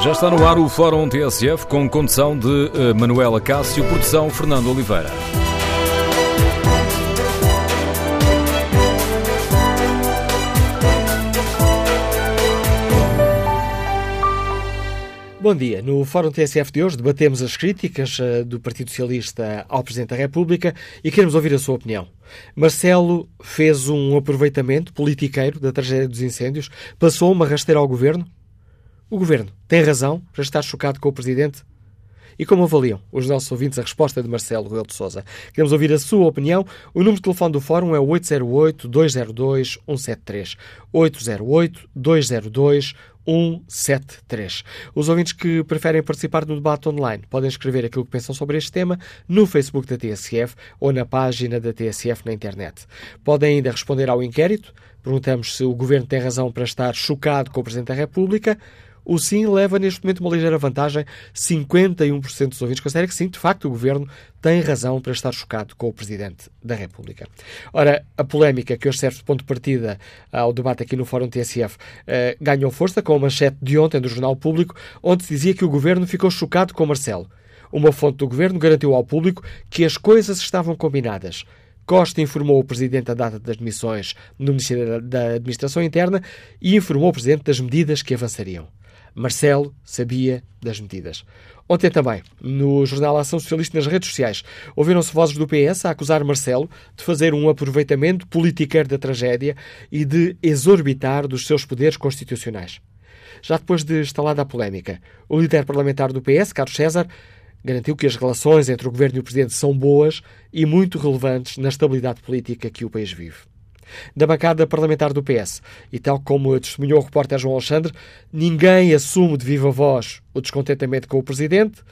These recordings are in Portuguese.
Já está no ar o Fórum TSF com condução de eh, Manuela Cássio, produção Fernando Oliveira. Bom dia. No Fórum TSF de hoje debatemos as críticas uh, do Partido Socialista ao Presidente da República e queremos ouvir a sua opinião. Marcelo fez um aproveitamento politiqueiro da tragédia dos incêndios? Passou uma rasteira ao Governo? O Governo tem razão para estar chocado com o Presidente? E como avaliam os nossos ouvintes a resposta de Marcelo Rebelo de Sousa? Queremos ouvir a sua opinião. O número de telefone do Fórum é 808-202-173. 808-202-173. 173. Os ouvintes que preferem participar do debate online podem escrever aquilo que pensam sobre este tema no Facebook da TSF ou na página da TSF na internet. Podem ainda responder ao inquérito. Perguntamos se o Governo tem razão para estar chocado com o Presidente da República o sim leva neste momento uma ligeira vantagem. 51% dos ouvintes consideram que sim, de facto, o governo tem razão para estar chocado com o Presidente da República. Ora, a polémica que hoje serve de ponto de partida ao debate aqui no Fórum TSF eh, ganhou força com a manchete de ontem do Jornal Público, onde se dizia que o governo ficou chocado com Marcelo. Uma fonte do governo garantiu ao público que as coisas estavam combinadas. Costa informou o Presidente da data das demissões no Ministério da Administração Interna e informou o Presidente das medidas que avançariam. Marcelo sabia das medidas. Ontem também, no jornal Ação Socialista nas redes sociais, ouviram-se vozes do PS a acusar Marcelo de fazer um aproveitamento politiqueiro da tragédia e de exorbitar dos seus poderes constitucionais. Já depois de instalada a polémica, o líder parlamentar do PS, Carlos César, garantiu que as relações entre o governo e o presidente são boas e muito relevantes na estabilidade política que o país vive da bancada parlamentar do PS. E tal como testemunhou o repórter João Alexandre, ninguém assume de viva voz o descontentamento com o Presidente.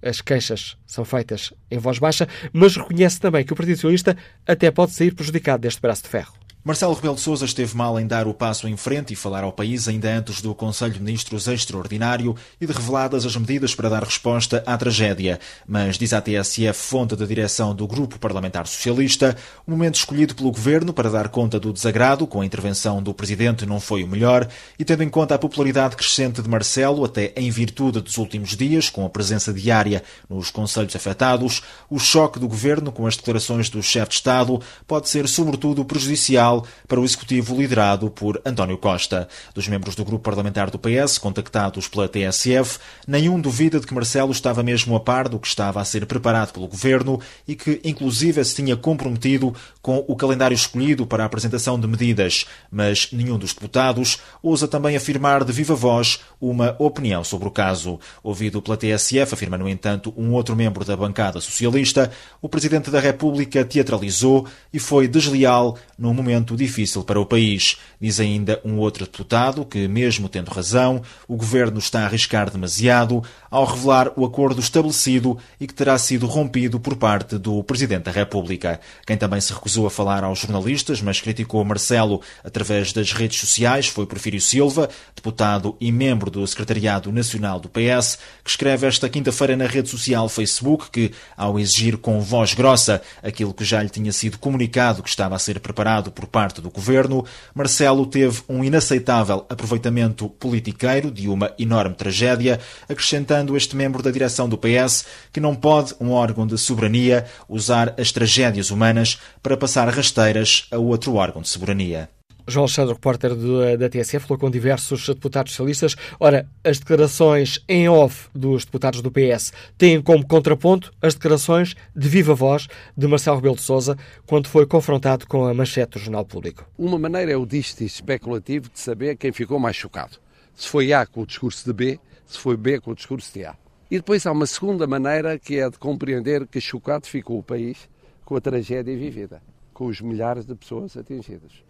As queixas são feitas em voz baixa, mas reconhece também que o Partido Socialista até pode sair prejudicado deste braço de ferro. Marcelo Rebelo de Sousa esteve mal em dar o passo em frente e falar ao país ainda antes do Conselho de Ministros extraordinário e de reveladas as medidas para dar resposta à tragédia. Mas, diz a TSF, fonte da direção do Grupo Parlamentar Socialista, o momento escolhido pelo Governo para dar conta do desagrado com a intervenção do Presidente não foi o melhor e, tendo em conta a popularidade crescente de Marcelo, até em virtude dos últimos dias, com a presença diária nos Conselhos afetados, o choque do Governo com as declarações do chefe de Estado pode ser, sobretudo, prejudicial para o executivo liderado por António Costa. Dos membros do grupo parlamentar do PS, contactados pela TSF, nenhum duvida de que Marcelo estava mesmo a par do que estava a ser preparado pelo governo e que, inclusive, se tinha comprometido com o calendário escolhido para a apresentação de medidas, mas nenhum dos deputados ousa também afirmar de viva voz uma opinião sobre o caso. Ouvido pela TSF, afirma, no entanto, um outro membro da bancada socialista, o Presidente da República teatralizou e foi desleal num momento difícil para o país. Diz ainda um outro deputado que, mesmo tendo razão, o governo está a arriscar demasiado ao revelar o acordo estabelecido e que terá sido rompido por parte do Presidente da República. Quem também se recusou a falar aos jornalistas, mas criticou Marcelo através das redes sociais, foi Porfírio Silva, deputado e membro do Secretariado Nacional do PS, que escreve esta quinta-feira na rede social Facebook que, ao exigir com voz grossa aquilo que já lhe tinha sido comunicado que estava a ser preparado por parte do governo, Marcelo teve um inaceitável aproveitamento politiqueiro de uma enorme tragédia, acrescentando este membro da direção do PS que não pode um órgão de soberania usar as tragédias humanas para passar rasteiras a outro órgão de soberania. João Alexandre, repórter da TSF, falou com diversos deputados socialistas. Ora, as declarações em off dos deputados do PS têm como contraponto as declarações de viva voz de Marcelo Rebelo de Sousa quando foi confrontado com a manchete do Jornal Público. Uma maneira é o disto especulativo de saber quem ficou mais chocado. Se foi A com o discurso de B, se foi B com o discurso de A. E depois há uma segunda maneira que é de compreender que chocado ficou o país com a tragédia vivida, com os milhares de pessoas atingidas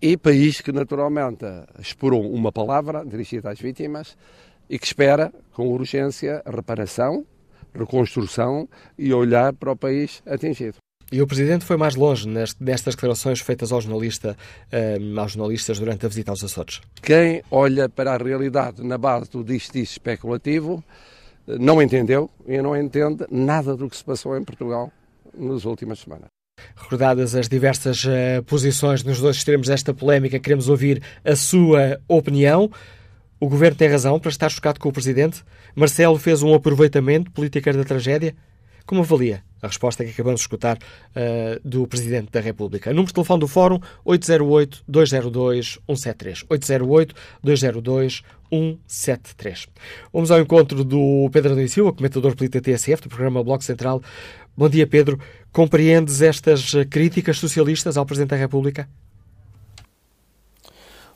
e país que naturalmente explorou uma palavra dirigida às vítimas e que espera com urgência reparação, reconstrução e olhar para o país atingido. E o Presidente foi mais longe nestas declarações feitas ao jornalista, um, aos jornalistas durante a visita aos Açores. Quem olha para a realidade na base do diz especulativo eh, não entendeu e não entende nada do que se passou em Portugal nas últimas semanas. Recordadas as diversas uh, posições nos dois extremos desta polémica, queremos ouvir a sua opinião. O governo tem razão para estar chocado com o presidente? Marcelo fez um aproveitamento político da tragédia? Como avalia a resposta que acabamos de escutar uh, do Presidente da República? Número de telefone do Fórum 808-202-173. 808-202-173. Vamos ao encontro do Pedro Adão Silva, comentador político da TSF, do programa Bloco Central. Bom dia, Pedro. Compreendes estas críticas socialistas ao Presidente da República?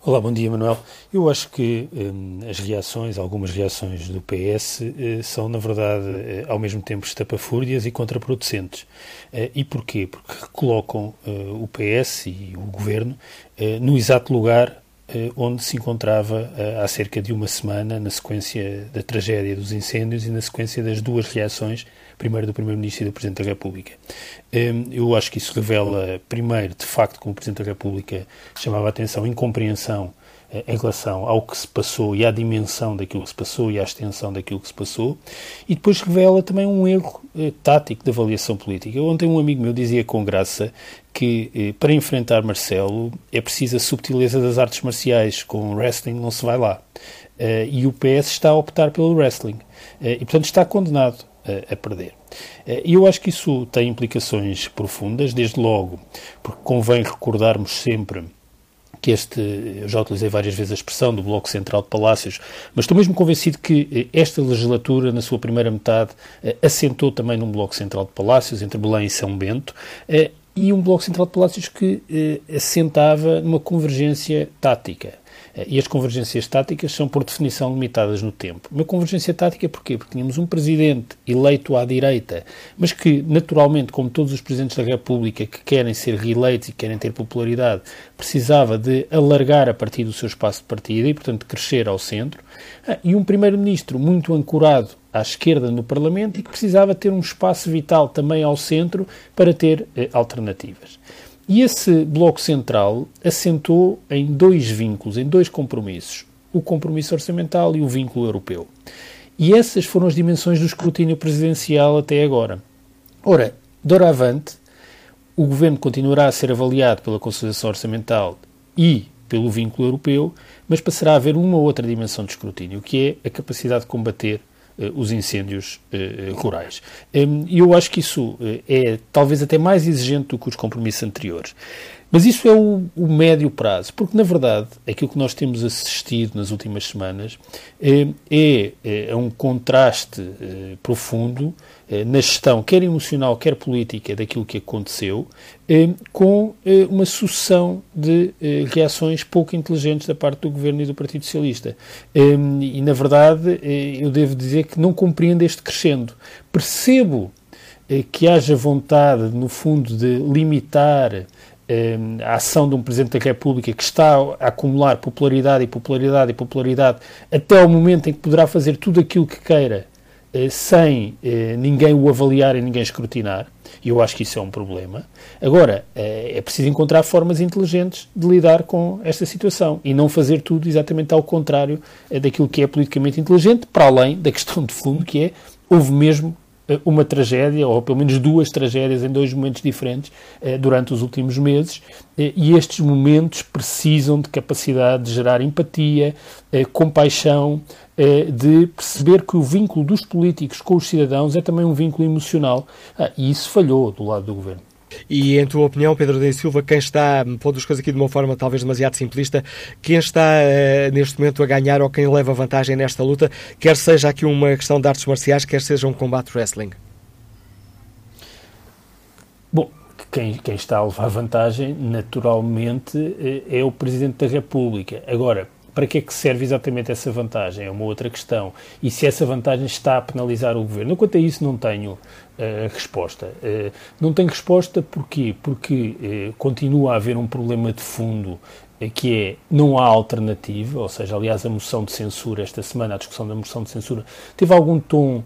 Olá, bom dia, Manuel. Eu acho que hum, as reações, algumas reações do PS, eh, são, na verdade, eh, ao mesmo tempo estapafúrdias e contraproducentes. Eh, e porquê? Porque colocam o PS e o governo no exato lugar onde se encontrava há cerca de uma semana, na sequência da tragédia dos incêndios e na sequência das duas reações primeiro do Primeiro-Ministro e do Presidente da República. Hum, eu acho que isso revela, primeiro, de facto, como o Presidente da República chamava a atenção, incompreensão eh, em relação ao que se passou e à dimensão daquilo que se passou e à extensão daquilo que se passou, e depois revela também um erro eh, tático de avaliação política. Ontem um amigo meu dizia com graça que eh, para enfrentar Marcelo é preciso a subtileza das artes marciais, com o wrestling não se vai lá. E o PS está a optar pelo wrestling. E portanto está condenado a, perder. Eh, e eu acho que isso tem implicações profundas, desde logo, porque convém recordarmos sempre que este, eu já utilizei várias vezes a expressão do Bloco Central de Palácios, mas estou mesmo convencido que eh, esta legislatura, na sua primeira metade, eh, assentou também num Bloco Central de Palácios, entre Belém e São Bento, e um Bloco Central de Palácios que assentava numa convergência tática. E as convergências táticas são, por definição, limitadas no tempo. Uma convergência tática porquê? Porque tínhamos um presidente eleito à direita, mas que, naturalmente, como todos os presidentes da República que querem ser reeleitos e querem ter popularidade, precisava de alargar a partir do seu espaço de partida e, portanto, crescer ao centro. Ah, e um primeiro-ministro muito ancorado à esquerda no Parlamento e que precisava ter um espaço vital também ao centro para ter eh, alternativas. E esse Bloco Central assentou em dois vínculos, em dois compromissos: o compromisso orçamental e o vínculo europeu. E essas foram as dimensões do escrutínio presidencial até agora. Ora, doravante, o governo continuará a ser avaliado pela consolidação orçamental e pelo vínculo europeu, mas passará a haver uma outra dimensão de escrutínio, que é a capacidade de combater os incêndios uh, rurais. Um, e eu acho que isso é talvez até mais exigente do que os compromissos anteriores. Mas isso é o, o, médio prazo, porque na verdade aquilo que nós temos assistido nas últimas semanas é, é, é um contraste é, profundo na gestão, quer emocional, quer política, daquilo que aconteceu, é, com é, uma sucessão de reações pouco inteligentes da parte do Governo e do Partido Socialista. E na verdade eu devo dizer que não compreendo este crescendo. Percebo que haja vontade, no fundo, de limitar a ação de um Presidente da República que está a acumular popularidade e popularidade e popularidade até ao momento em que poderá fazer tudo aquilo que queira eh, sem eh, ninguém o avaliar e ninguém escrutinar, e eu acho que isso é um problema. Agora, eh, é preciso encontrar formas inteligentes de lidar com esta situação e não fazer tudo exatamente ao contrário daquilo que é politicamente inteligente, para além da questão de fundo que é houve mesmo uma tragédia, ou pelo menos duas tragédias em dois momentos diferentes eh, durante os últimos meses, eh, e estes momentos precisam de capacidade de gerar empatia, eh, compaixão, de perceber que o vínculo dos políticos com os cidadãos é também um vínculo emocional, ah, e isso falhou do lado do governo. E, em tua opinião, Pedro de Silva, quem está, pondo as coisas aqui de uma forma talvez demasiado simplista, quem está uh, neste momento a ganhar ou quem leva vantagem nesta luta, quer seja aqui uma questão de artes marciais, quer seja um combate wrestling? Bom, quem, quem está a levar vantagem, naturalmente, eh, é o Presidente da República. Agora, para que é que serve exatamente essa vantagem? É uma outra questão. E se essa vantagem está a penalizar o governo? Quanto a isso, não tenho uh, resposta. Uh, não tenho resposta porquê? Porque uh, continua a haver um problema de fundo que é não há alternativa, ou seja, aliás, a moção de censura, esta semana, a discussão da moção de censura, teve algum tom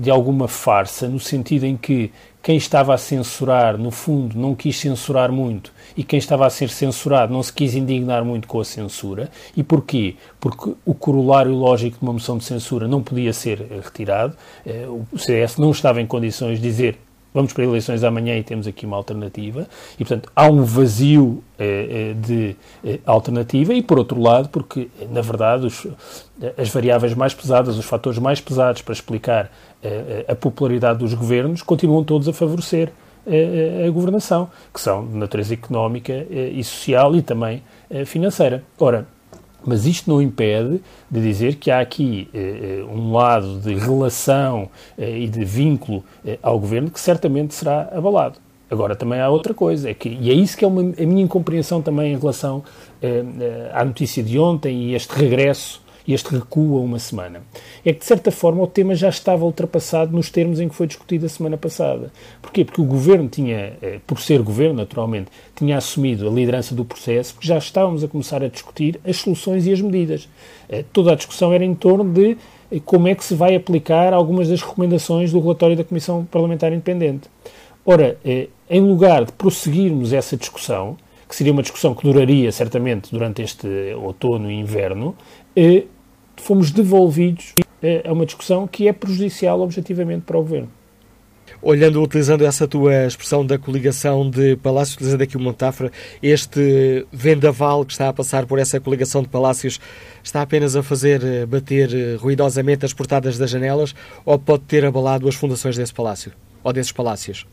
de alguma farsa, no sentido em que quem estava a censurar, no fundo, não quis censurar muito e quem estava a ser censurado não se quis indignar muito com a censura. E porquê? Porque o corolário lógico de uma moção de censura não podia ser retirado. Eh, o CS não estava em condições de dizer vamos para eleições amanhã e temos aqui uma alternativa, e portanto há um vazio eh, eh de eh, alternativa, e por outro lado, porque na verdade os, as variáveis mais pesadas, os fatores mais pesados para explicar eh, a popularidade dos governos continuam todos a favorecer a governação, que são de natureza económica e social e também financeira. Ora, mas isto não impede de dizer que há aqui eh, um lado de relação eh, e de vínculo eh, ao governo que certamente será abalado. Agora, também há outra coisa, é que, e é isso que é uma, a minha incompreensão também em relação à notícia de ontem e este regresso este recuo a uma semana. É que, de certa forma, o tema já estava ultrapassado nos termos em que foi discutido a semana passada. Porquê? Porque o governo tinha, eh, por ser governo, naturalmente, tinha assumido a liderança do processo, porque já estávamos a começar a discutir as soluções e as medidas. Eh, toda a discussão era em torno de eh, como é que se vai aplicar algumas das recomendações do relatório da Comissão Parlamentar Independente. Ora, em lugar de prosseguirmos essa discussão, que seria uma discussão que duraria certamente durante este outono e inverno, fomos devolvidos a uma discussão que é prejudicial objetivamente para o Governo. Olhando, utilizando essa tua expressão da coligação de palácios, utilizando aqui uma metáfora, este vendaval que está a passar por essa coligação de palácios está apenas a fazer eh, bater eh, ruidosamente as portadas das janelas ou pode ter abalado as fundações desse palácio ou desses palácios?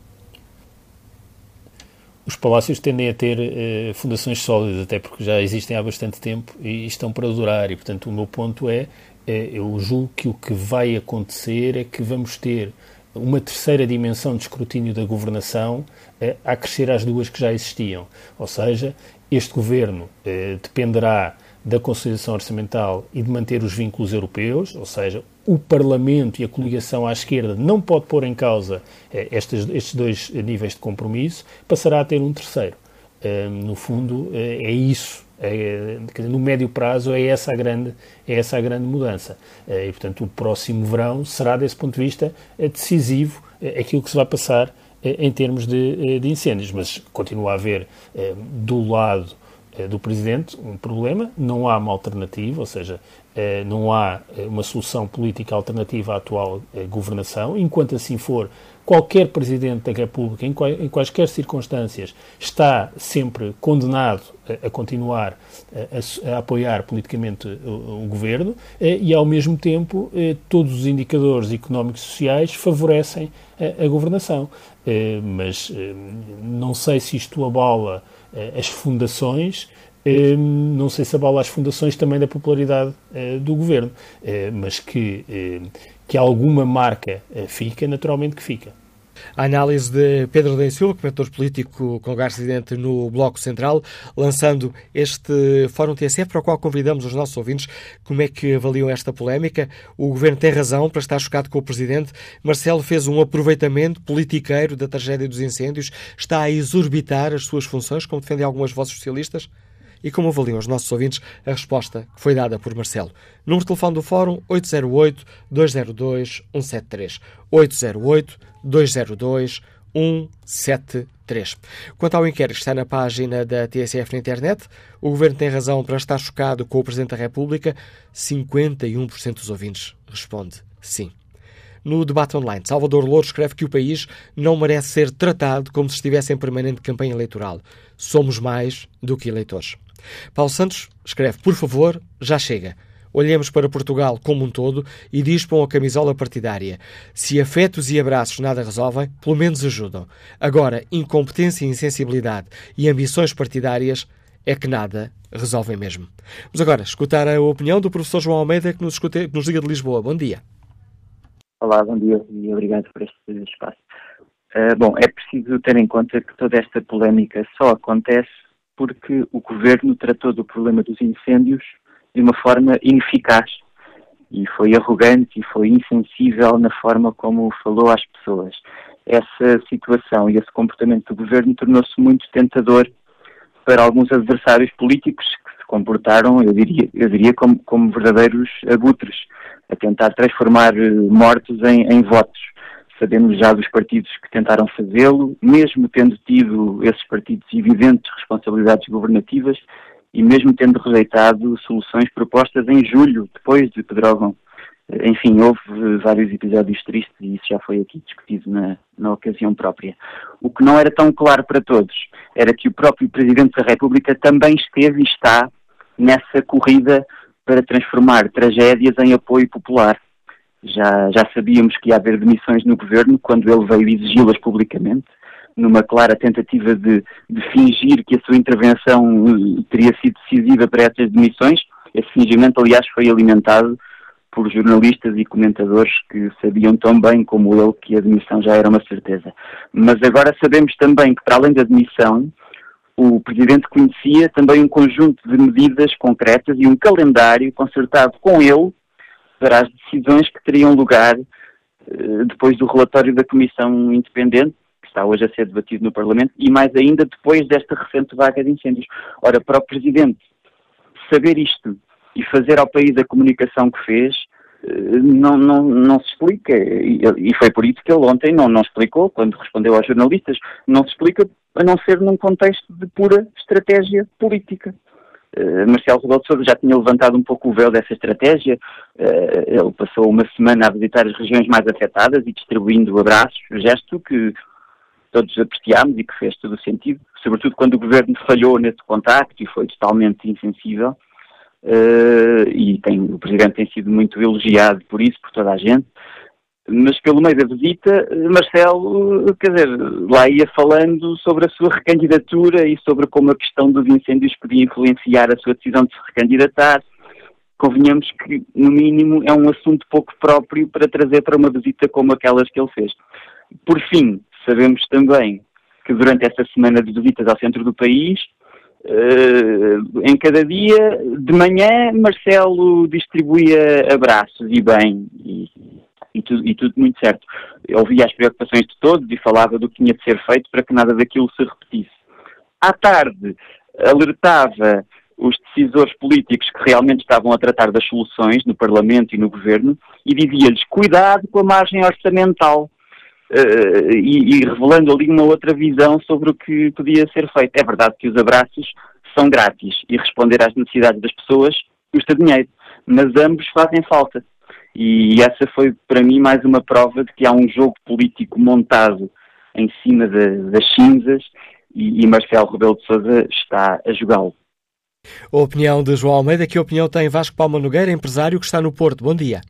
Os palácios tendem a ter eh, fundações sólidas, até porque já existem há bastante tempo e estão para durar. E, portanto, o meu ponto é, é, eu julgo que o que vai acontecer é que vamos ter uma terceira dimensão de escrutínio da governação eh, a crescer às duas que já existiam. Ou seja, este governo eh, dependerá da consolidação orçamental e de manter os vínculos europeus, ou seja, o Parlamento e a coligação à esquerda não pode pôr em causa eh, estes, estes dois níveis de compromisso, passará a ter um terceiro. Eh, no fundo, eh, é isso. É, no médio prazo é essa a grande, é essa a grande mudança. E, portanto, o próximo verão será, desse ponto de vista, decisivo aquilo que se vai passar em termos de, de incêndios. Mas continua a haver, do lado do Presidente um problema, não há uma alternativa, ou seja, não há eh, uma solução política alternativa à atual governação. Enquanto assim for, qualquer Presidente da República, em quaisquer circunstâncias, está sempre condenado a continuar a, apoiar politicamente o, Governo e, ao mesmo tempo, todos os indicadores económicos e sociais favorecem a, governação. Mas não sei se isto abala eh, as fundações, eh, não sei se abala as fundações também da popularidade eh, do governo, mas que, que alguma marca fica, naturalmente que fica. A análise de Pedro da Silva, comentador político com lugar residente no Bloco Central, lançando este Fórum TSF, para o qual convidamos os nossos ouvintes como é que avaliam esta polémica. O Governo tem razão para estar chocado com o Presidente. Marcelo fez um aproveitamento politiqueiro da tragédia dos incêndios. Está a exorbitar as suas funções, como defendem algumas vozes socialistas? E como avaliam os nossos ouvintes a resposta que foi dada por Marcelo. Número de telefone do Fórum 808-202-173. 808-202-173. Quanto ao inquérito que está na página da TSF na internet, o Governo tem razão para estar chocado com o Presidente da República. 51% dos ouvintes responde sim. No debate online, Salvador Louro escreve que o país não merece ser tratado como se estivesse em permanente campanha eleitoral. Somos mais do que eleitores. Paulo Santos escreve: Por favor, já chega. Olhemos para Portugal como um todo e dispam a camisola partidária. Se afetos e abraços nada resolvem, pelo menos ajudam. Agora, incompetência e insensibilidade e ambições partidárias é que nada resolvem mesmo. Vamos agora escutar a opinião do professor João Almeida, que nos, escute, que nos liga de Lisboa. Bom dia. Olá, bom dia e obrigado por este espaço. Uh, bom, é preciso ter em conta que toda esta polémica só acontece porque o governo tratou do problema dos incêndios de uma forma ineficaz e foi arrogante e foi insensível na forma como falou às pessoas. Essa situação e esse comportamento do governo tornou-se muito tentador para alguns adversários políticos que se comportaram, eu diria, eu diria como, como verdadeiros abutres, a tentar transformar eh, mortos em, em votos. Sabemos já dos partidos que tentaram fazê-lo, mesmo tendo tido esses partidos evidentes responsabilidades governativas e mesmo tendo rejeitado soluções propostas em julho, depois de Pedrógão enfim, houve vários episódios tristes e isso já foi aqui discutido na, na ocasião própria. O que não era tão claro para todos era que o próprio Presidente da República também esteve e está nessa corrida para transformar tragédias em apoio popular. Já, já sabíamos que ia haver demissões no governo quando ele veio exigi-las publicamente, numa clara tentativa de, de fingir que a sua intervenção eh, teria sido decisiva para essas demissões. Esse fingimento, aliás, foi alimentado por jornalistas e comentadores que sabiam tão bem como ele que a demissão já era uma certeza. Mas agora sabemos também que, para além da demissão, o Presidente conhecia também um conjunto de medidas concretas e um calendário concertado com ele para as decisões que teriam lugar eh, depois do relatório da Comissão Independente, que está hoje a ser debatido no Parlamento, e mais ainda depois desta recente vaga de incêndios. Ora, para o Presidente saber isto e fazer ao país a comunicação que fez, eh, não, não, não se explica. E, foi por isso que ele ontem não, não explicou, quando respondeu aos jornalistas, não se explica a não ser num contexto de pura estratégia política. Uh, Marcelo Rebelo de Sousa já tinha levantado um pouco o véu dessa estratégia. Uh, ele passou uma semana a visitar as regiões mais afetadas e distribuindo abraços, gesto que todos apreciámos e que fez todo o sentido, sobretudo quando o governo falhou nesse contacto e foi totalmente insensível. Uh, e tem, o Presidente tem sido muito elogiado por isso, por toda a gente mas pelo meio da visita, Marcelo, quer dizer, lá ia falando sobre a sua recandidatura e sobre como a questão dos incêndios podia influenciar a sua decisão de se recandidatar. Convenhamos que, no mínimo, é um assunto pouco próprio para trazer para uma visita como aquelas que ele fez. Por fim, sabemos também que durante esta semana de visitas ao centro do país, Uh, em cada dia, de manhã, Marcelo distribuía abraços e bem, e e tudo, e tudo muito certo. Eu ouvia as preocupações de todos e falava do que tinha de ser feito para que nada daquilo se repetisse. À tarde, alertava os decisores políticos que realmente estavam a tratar das soluções no Parlamento e no Governo e dizia-lhes cuidado com a margem orçamental. Uh, e, e, revelando ali uma outra visão sobre o que podia ser feito. É verdade que os abraços são grátis e responder às necessidades das pessoas custa dinheiro, mas ambos fazem falta. E essa foi para mim mais uma prova de que há um jogo político montado em cima de, das cinzas e, e Marcelo Rebelo de Sousa está a jogá-lo. A opinião de João Almeida, que opinião tem Vasco Palma Nogueira, empresário que está no Porto. Bom dia.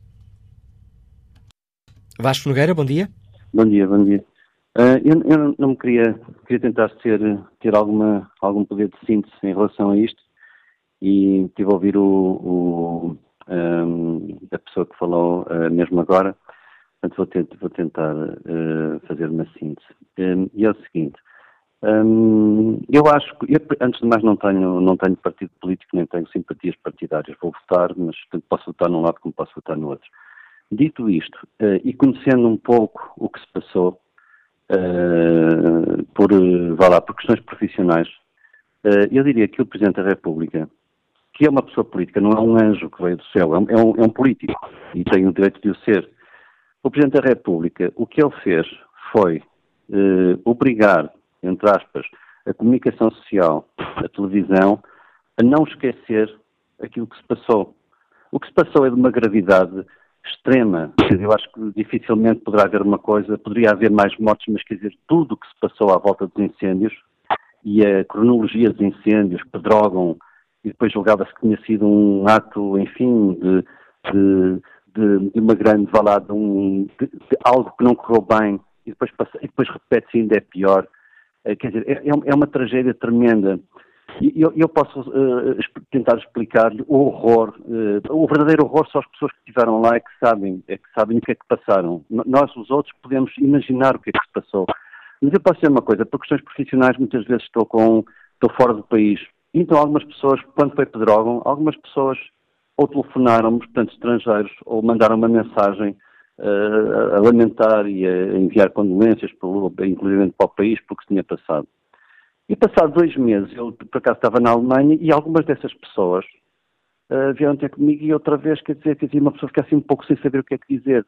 Vasco Nogueira, bom dia. Bom dia, bom dia. Uh, eu, eu, não me queria, queria tentar ter, ter alguma, algum poder de síntese em relação a isto e tive a ouvir o, o um, da pessoa que falou uh, mesmo agora. Portanto, vou, vou tentar uh, fazer uma síntese. Um, e é o seguinte, um, eu acho que, eu, antes de mais, não tenho, não tenho partido político, nem tenho simpatias partidárias. Vou votar, mas posso votar num lado como posso votar no outro. Dito isto, uh, e conhecendo um pouco o que se passou, uh, por, vá lá, por questões profissionais, eu diria que o Presidente da República que é uma pessoa política, não é um anjo que veio do céu, é um, é um, é um político e tem o direito de o ser. O Presidente da República, o que ele fez foi eh, obrigar, entre aspas, a comunicação social, a televisão, a não esquecer aquilo que se passou. O que se passou é de uma gravidade extrema. Eu acho que dificilmente poderá haver uma coisa, poderia haver mais mortes, mas quer dizer, tudo o que se passou à volta dos incêndios e a cronologia dos incêndios, que drogam e depois julgava-se que tinha sido um ato, enfim, de, de, de, de uma grande valada, um, de, algo que não correu bem e depois, depois repete-se ainda é pior. Uh, quer dizer, é, é, é uma tragédia tremenda. E eu, eu posso uh, tentar explicar-lhe o horror, uh, o verdadeiro horror são as pessoas que estiveram lá e que sabem, é que sabem o que é que passaram. Nós, os outros, podemos imaginar o que é que se passou. Mas eu posso dizer uma coisa, por questões profissionais, muitas vezes estou com, estou fora do país então algumas pessoas, quando foi Pedrógão, algumas pessoas ou telefonaram-me, portanto estrangeiros, ou mandaram uma mensagem uh, a lamentar e a enviar condolências, inclusive para o país, porque se tinha passado. E passado dois meses, eu por acaso estava na Alemanha e algumas dessas pessoas uh, vieram ter comigo e outra vez, quer dizer, quer dizer, uma pessoa fica assim um pouco sem saber o que é que dizer.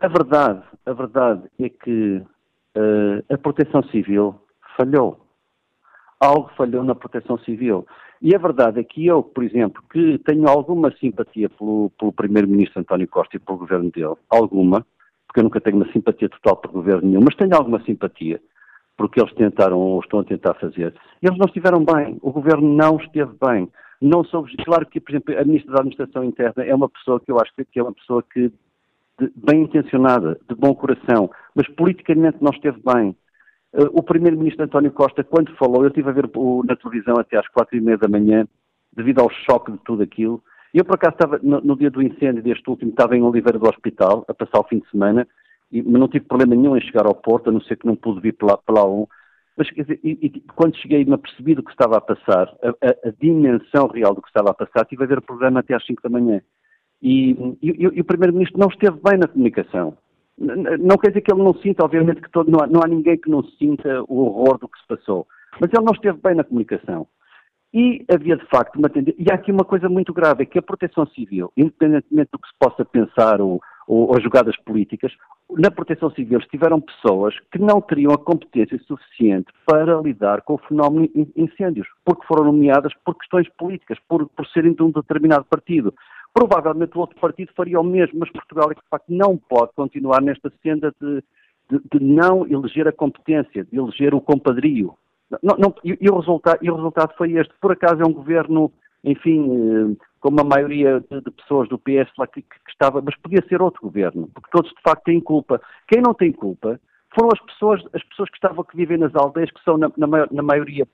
A verdade, a verdade é que uh, a proteção civil falhou algo falhou na proteção civil. E a verdade é que eu, por exemplo, que tenho alguma simpatia pelo, pelo Primeiro-Ministro António Costa e pelo governo dele, alguma, porque eu nunca tenho uma simpatia total por governo nenhum, mas tenho alguma simpatia porque eles tentaram ou estão a tentar fazer. Eles não estiveram bem, o governo não esteve bem. Não soube, claro que, por exemplo, a Ministra da Administração Interna é uma pessoa que eu acho que é uma pessoa que de, bem intencionada, de bom coração, mas politicamente não esteve bem. Uh, o Primeiro-Ministro António Costa, quando falou, eu estive a ver na televisão até às quatro e meia da manhã, devido ao choque de tudo aquilo. Eu, por acaso, estava, no, no dia do incêndio deste último, estava em Oliveira do Hospital, a passar o fim de semana, e, não tive problema nenhum em chegar ao Porto, a não ser que não pude vir pela, pela 1. Mas, quer dizer, e, e, quando cheguei me apercebi do que estava a passar, a, a, a, dimensão real do que estava a passar, tive a ver o programa até às 5 da manhã. E, e, e o Primeiro-Ministro não esteve bem na comunicação. Não quer dizer que ele não sinta, obviamente que todo, não, há, não há ninguém que não sinta o horror do que se passou, mas ele não esteve bem na comunicação. E havia de facto uma tendência, e há aqui uma coisa muito grave, é que a proteção civil, independentemente do que se possa pensar ou, ou, ou jogadas políticas, na proteção civil estiveram pessoas que não teriam a competência suficiente para lidar com o fenómeno de incêndios, porque foram nomeadas por questões políticas, por, por serem de um determinado partido. Provavelmente o outro partido faria o mesmo, mas Portugal de facto não pode continuar nesta senda de, de, de não eleger a competência, de eleger o compadrio. Não, não, e, e, o resultado, e o resultado foi este. Por acaso é um governo, enfim, eh, com uma maioria de, de pessoas do PS lá que, que, estava, mas podia ser outro governo, porque todos de facto têm culpa. Quem não tem culpa foram as pessoas, as pessoas que estavam que vivem nas aldeias, que são na, na, na maioria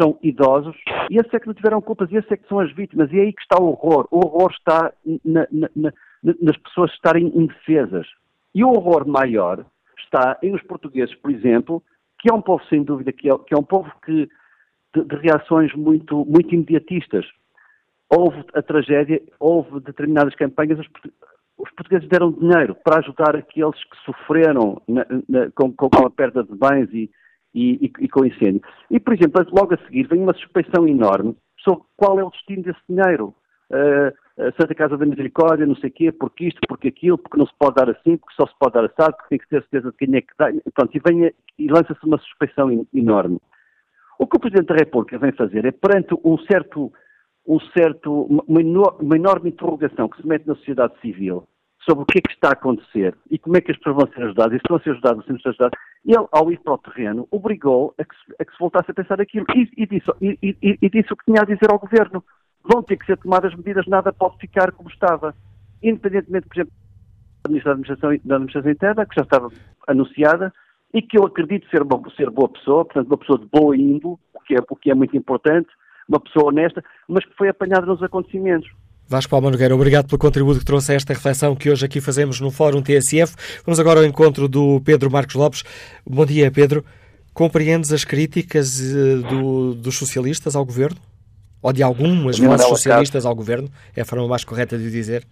são idosos, e esses é que não tiveram culpas, e esses é que são as vítimas, e é aí que está o horror. O horror está na, na, nas pessoas estarem indefesas. E o horror maior está em os portugueses, por exemplo, que é um povo, sem dúvida, que é, que é um povo que, de, de, reações muito, muito imediatistas. Houve a tragédia, houve determinadas campanhas, os, os portugueses deram dinheiro para ajudar aqueles que sofreram na, na, com, com, a perda de bens e, e, e, e com incêndio. E, por exemplo, logo a seguir vem uma suspeição enorme sobre qual é o destino desse dinheiro. Uh, Santa Casa da Misericórdia, não sei o quê, porque isto, porque aquilo, porque não se pode dar assim, porque só se pode dar assado, porque tem que ter certeza de quem é que dá. Pronto, e, vem, e lança-se uma suspeição enorme. O que o Presidente da República vem fazer é, perante um certo, um certo, uma, uma enorme interrogação que se mete na sociedade civil, sobre o que é que está a acontecer e como é que as pessoas vão ser ajudadas e se vão ser ajudadas ou se não ser ajudadas, ele, ao ir para o terreno, obrigou a que, se, a que se voltasse a pensar aquilo e, e, disse, e, e, disse o que tinha a dizer ao governo. Vão ter que ser tomadas medidas, nada pode ficar como estava. Independentemente, por exemplo, da Administração, da administração Interna, que já estava anunciada, e que eu acredito ser, uma, ser boa pessoa, portanto, uma pessoa de boa índole, o que, é, o que é muito importante, uma pessoa honesta, mas que foi apanhada nos acontecimentos. Vasco Palma Nogueira, obrigado pelo contributo que trouxe a esta reflexão que hoje aqui fazemos no Fórum TSF. Vamos agora ao encontro do Pedro Marcos Lopes. Bom dia, Pedro. Compreendes as críticas eh, do, dos socialistas ao governo? Ou de algumas vozes socialistas ao governo? É a forma mais correta de o dizer?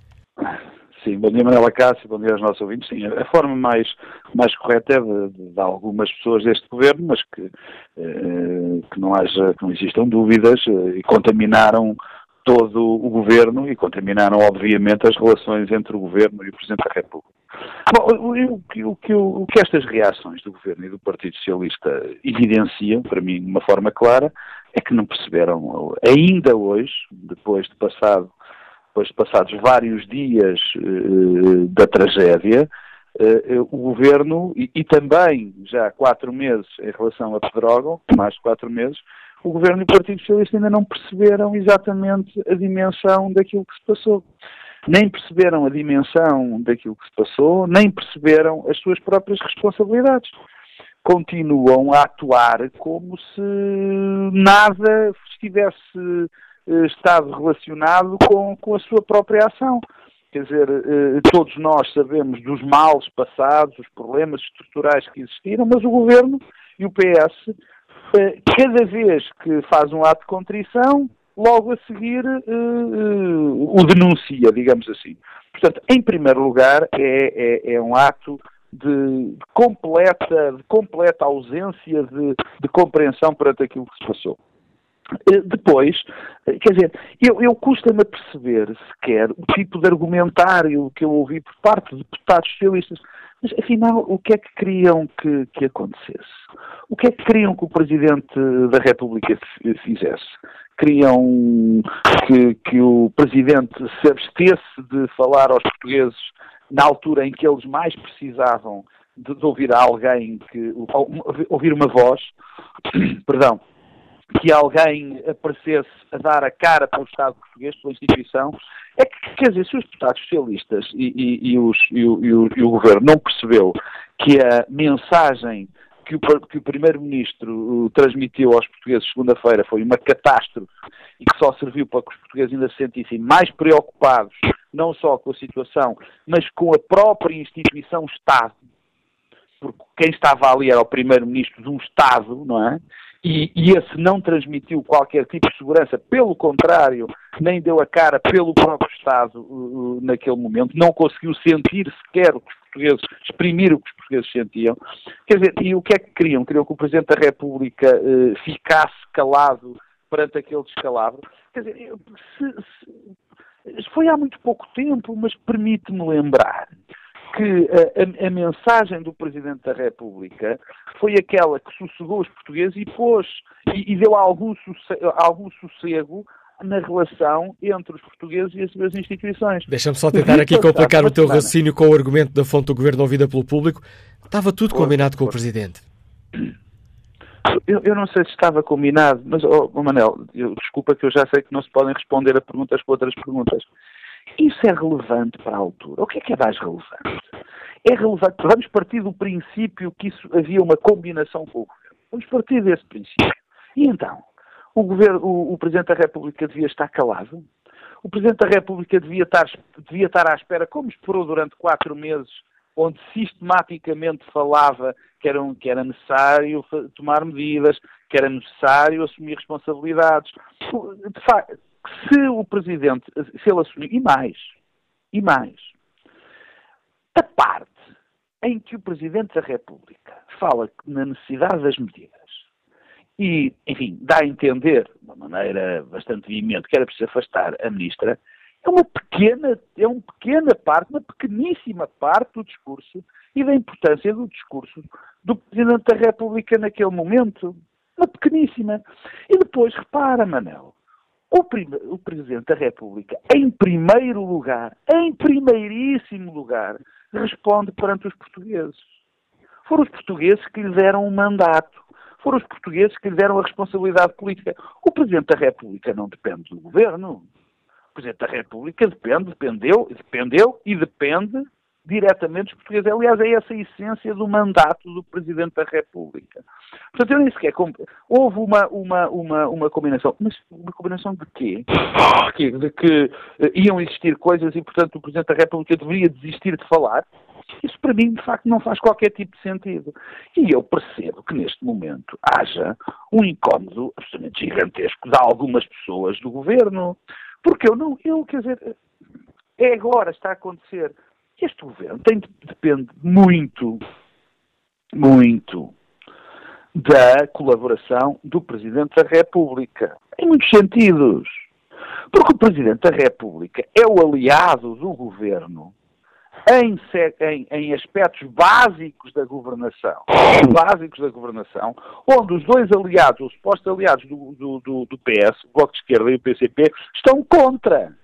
Sim, bom dia Manela Cássio, bom dia aos nossos ouvintes. Sim, a forma mais, mais correta é de, de, de algumas pessoas deste governo, mas que, eh, que, não haja, que não existam dúvidas eh, e contaminaram todo o governo e contaminaram, obviamente, as relações entre o governo e o Presidente da República. Bom, o, que, o, o que estas reações do governo e do Partido Socialista evidenciam, para mim, de uma forma clara, é que não perceberam, ainda hoje, depois de passado depois de passados vários dias uh, da tragédia, uh, o governo, e, e, também já há quatro meses em relação a Pedrógão, mais de quatro meses, o governo e o Partido Socialista ainda não perceberam exatamente a dimensão daquilo que se passou. Nem perceberam a dimensão daquilo que se passou, nem perceberam as suas próprias responsabilidades. Continuam a atuar como se nada estivesse eh, estado relacionado com, com a sua própria ação. Quer dizer, eh, todos nós sabemos dos males passados, os problemas estruturais que existiram, mas o governo e o PS cada vez que faz um ato de contrição, logo a seguir uh, uh, o denuncia, digamos assim. Portanto, em primeiro lugar, é, é, é um ato de, completa, de completa ausência de, de compreensão perante aquilo que se passou. Depois, quer dizer, eu, eu custa-me a perceber sequer o tipo de argumentário que eu ouvi por parte de deputados socialistas. Mas afinal, o que é que queriam que, que acontecesse? O que é que queriam que o Presidente da República fizesse? Queriam que, que o Presidente se abstesse de falar aos portugueses na altura em que eles mais precisavam de, de ouvir alguém que ouvir uma voz, perdão, que alguém aparecesse a dar a cara para o Estado português, pela instituição, é que, quer dizer, se os deputados socialistas e, e, e, os, e, o, o governo não percebeu que a mensagem que o, que o Primeiro-Ministro transmitiu aos portugueses segunda-feira foi uma catástrofe e que só serviu para que os portugueses ainda se sentissem mais preocupados, não só com a situação, mas com a própria instituição Estado, porque quem estava ali era o Primeiro-Ministro de um Estado, não é? E, e, esse não transmitiu qualquer tipo de segurança, pelo contrário, nem deu a cara pelo próprio Estado uh, naquele momento, não conseguiu sentir sequer o que os portugueses, exprimir o que os portugueses sentiam. Quer dizer, e o que é que queriam? Queriam que o Presidente da República uh, ficasse calado perante aquele descalabro. Quer dizer, se, se, foi há muito pouco tempo, mas permite-me lembrar que a, a, a, mensagem do Presidente da República foi aquela que sossegou os portugueses e pôs e, e deu algum sossego, algum sossego na relação entre os portugueses e as suas instituições. Deixa-me só tentar aqui complicar o teu raciocínio com o argumento da fonte do governo ouvida pelo público. Estava tudo combinado com o Presidente. Eu, eu, não sei se estava combinado, mas, oh, oh Manel, eu, desculpa que eu já sei que não se podem responder a perguntas com outras perguntas. Isso é relevante para a altura. O que é que é mais relevante? É relevante. Vamos partir do princípio que isso havia uma combinação com o governo. Vamos partir desse princípio. E então, o, governo, o, o Presidente da República devia estar calado? O Presidente da República devia estar, devia estar à espera, como esperou durante quatro meses, onde sistematicamente falava que era, que era necessário tomar medidas, que era necessário assumir responsabilidades. De facto, se o Presidente, se ele assumir, e mais, e mais, a parte em que o Presidente da República fala na necessidade das medidas e, enfim, dá a entender, de uma maneira bastante veemente, que era preciso afastar a Ministra, é uma pequena, é uma pequena parte, uma pequeníssima parte do discurso e da importância do discurso do Presidente da República naquele momento. Uma pequeníssima. E depois, repara, Manel, o, o, Presidente da República, em primeiro lugar, em primeiríssimo lugar, responde perante os portugueses. Foram os portugueses que lhe deram o um mandato. Foram os portugueses que lhe deram a responsabilidade política. O Presidente da República não depende do governo. O Presidente da República depende, dependeu, dependeu e depende diretamente dos portugueses. Aliás, é essa a essência do mandato do Presidente da República. Portanto, eu nem sequer. Houve uma, uma, uma, uma combinação. Mas uma combinação de quê? De que, uh, iam existir coisas e, portanto, o Presidente da República deveria desistir de falar? Isso para mim, de facto, não faz qualquer tipo de sentido. E eu percebo que neste momento haja um incómodo absolutamente gigantesco de algumas pessoas do governo. Porque eu não, eu, quer dizer, é agora, está a acontecer este governo tem, depende muito, muito da colaboração do Presidente da República. Em muitos sentidos. Porque o Presidente da República é o aliado do governo em, em, em, aspectos básicos da governação, básicos da governação, onde os dois aliados, os supostos aliados do, do, do, do PS, o Bloco de Esquerda e o PCP, estão contra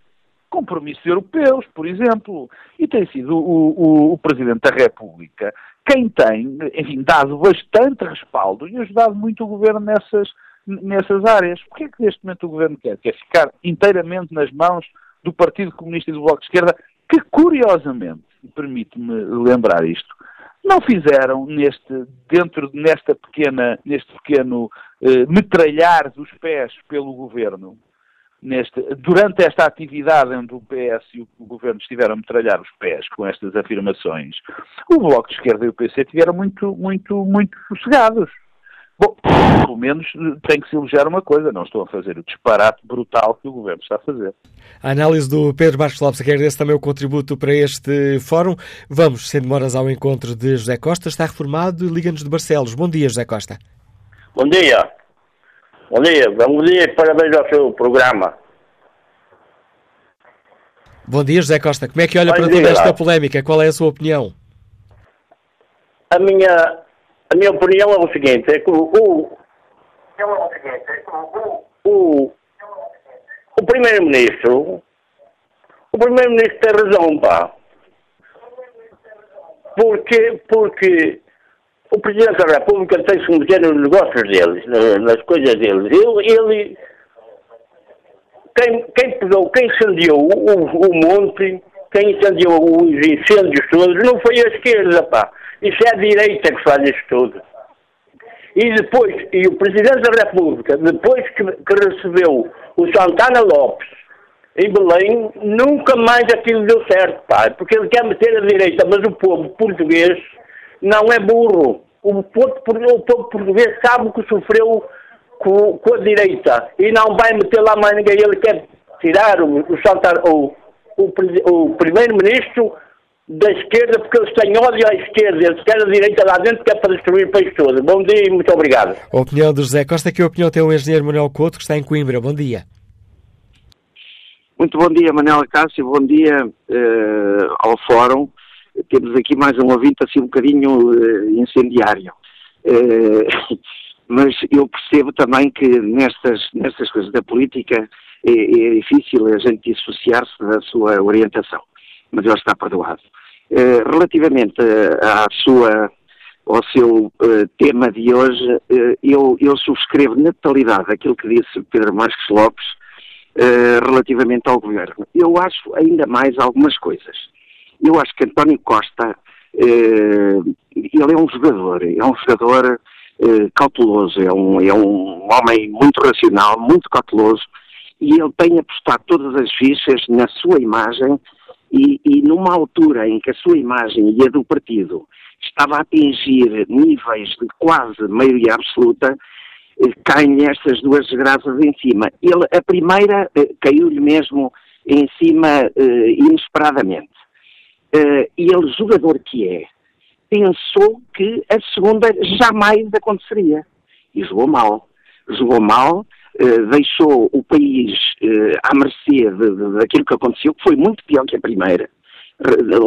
compromissos europeus, por exemplo, e tem sido o, o, o, Presidente da República quem tem, enfim, dado bastante respaldo e ajudado muito o Governo nessas, nessas áreas. O que é que neste momento o Governo quer? Quer ficar inteiramente nas mãos do Partido Comunista e do Bloco de Esquerda, que curiosamente, permite-me lembrar isto, não fizeram neste, dentro nesta pequena, neste pequeno eh, metralhar dos pés pelo Governo, neste, durante esta atividade onde o PS e o, governo estiveram a metralhar os pés com estas afirmações, o Bloco de Esquerda e o PC estiveram muito, muito, muito sossegados. Bom, pelo menos tem que se elogiar uma coisa, não estou a fazer o disparate brutal que o Governo está a fazer. A análise do Pedro Bastos Lopes agradeço também o contributo para este fórum. Vamos, sem demoras, ao encontro de José Costa, está reformado e liga-nos de Barcelos. Bom dia, José Costa. Bom dia. Bom dia, bom dia e parabéns ao seu programa. Bom dia, José Costa. Como é que olha para toda esta polémica? Qual é a sua opinião? a minha, a minha opinião é o seguinte, é que o, o, o, o primeiro-ministro, o primeiro-ministro tem razão, pá. Porque, porque o Presidente da República tem se meter nos negócios deles, nas coisas deles. Ele, ele quem, quem pegou, quem incendiou o, o monte, quem incendiou os incêndios todos, não foi a esquerda, pá. Isso é a direita que faz isso tudo. E depois, e o Presidente da República, depois que, que recebeu o Santana Lopes em Belém, nunca mais aquilo deu certo, pá. Porque ele quer meter a direita, mas o povo português não é burro. O povo, o povo português sabe o que sofreu com, com, a direita e não vai meter lá mais ninguém. Ele quer tirar o, o, o, o, o primeiro-ministro da esquerda, porque eles têm ódio à esquerda, eles querem a direita lá dentro, que é para destruir o país todo. Bom dia e muito obrigado. A opinião do José Costa, que a opinião tem o engenheiro Manuel Couto, que está em Coimbra. Bom dia. Muito bom dia, Manuel Cássio, bom dia uh, ao Fórum. Temos aqui mais um ouvinte assim um bocadinho uh, incendiário. Uh, mas eu percebo também que nestas, nestas coisas da política é, é difícil a gente dissociar-se da sua orientação, mas ele está perdoado. Uh, relativamente à sua, ao seu tema de hoje, eu, eu subscrevo na totalidade aquilo que disse Pedro Marques Lopes relativamente ao governo. Eu acho ainda mais algumas coisas. Eu acho que António Costa, ele é um jogador, é um jogador cauteloso, é um, é um homem muito racional, muito cauteloso, e ele tem apostado todas as fichas na sua imagem e, e, numa altura em que a sua imagem e a do partido estava a atingir níveis de quase maioria absoluta, eh, caem estas duas desgraças em cima. Ele, a primeira eh, caiu-lhe mesmo em cima eh, inesperadamente. Eh, e ele, jogador que é, pensou que a segunda jamais aconteceria. E jogou mal. Jogou mal, eh, deixou o país uh, à mercê de, de, daquilo que aconteceu, que foi muito pior que a primeira.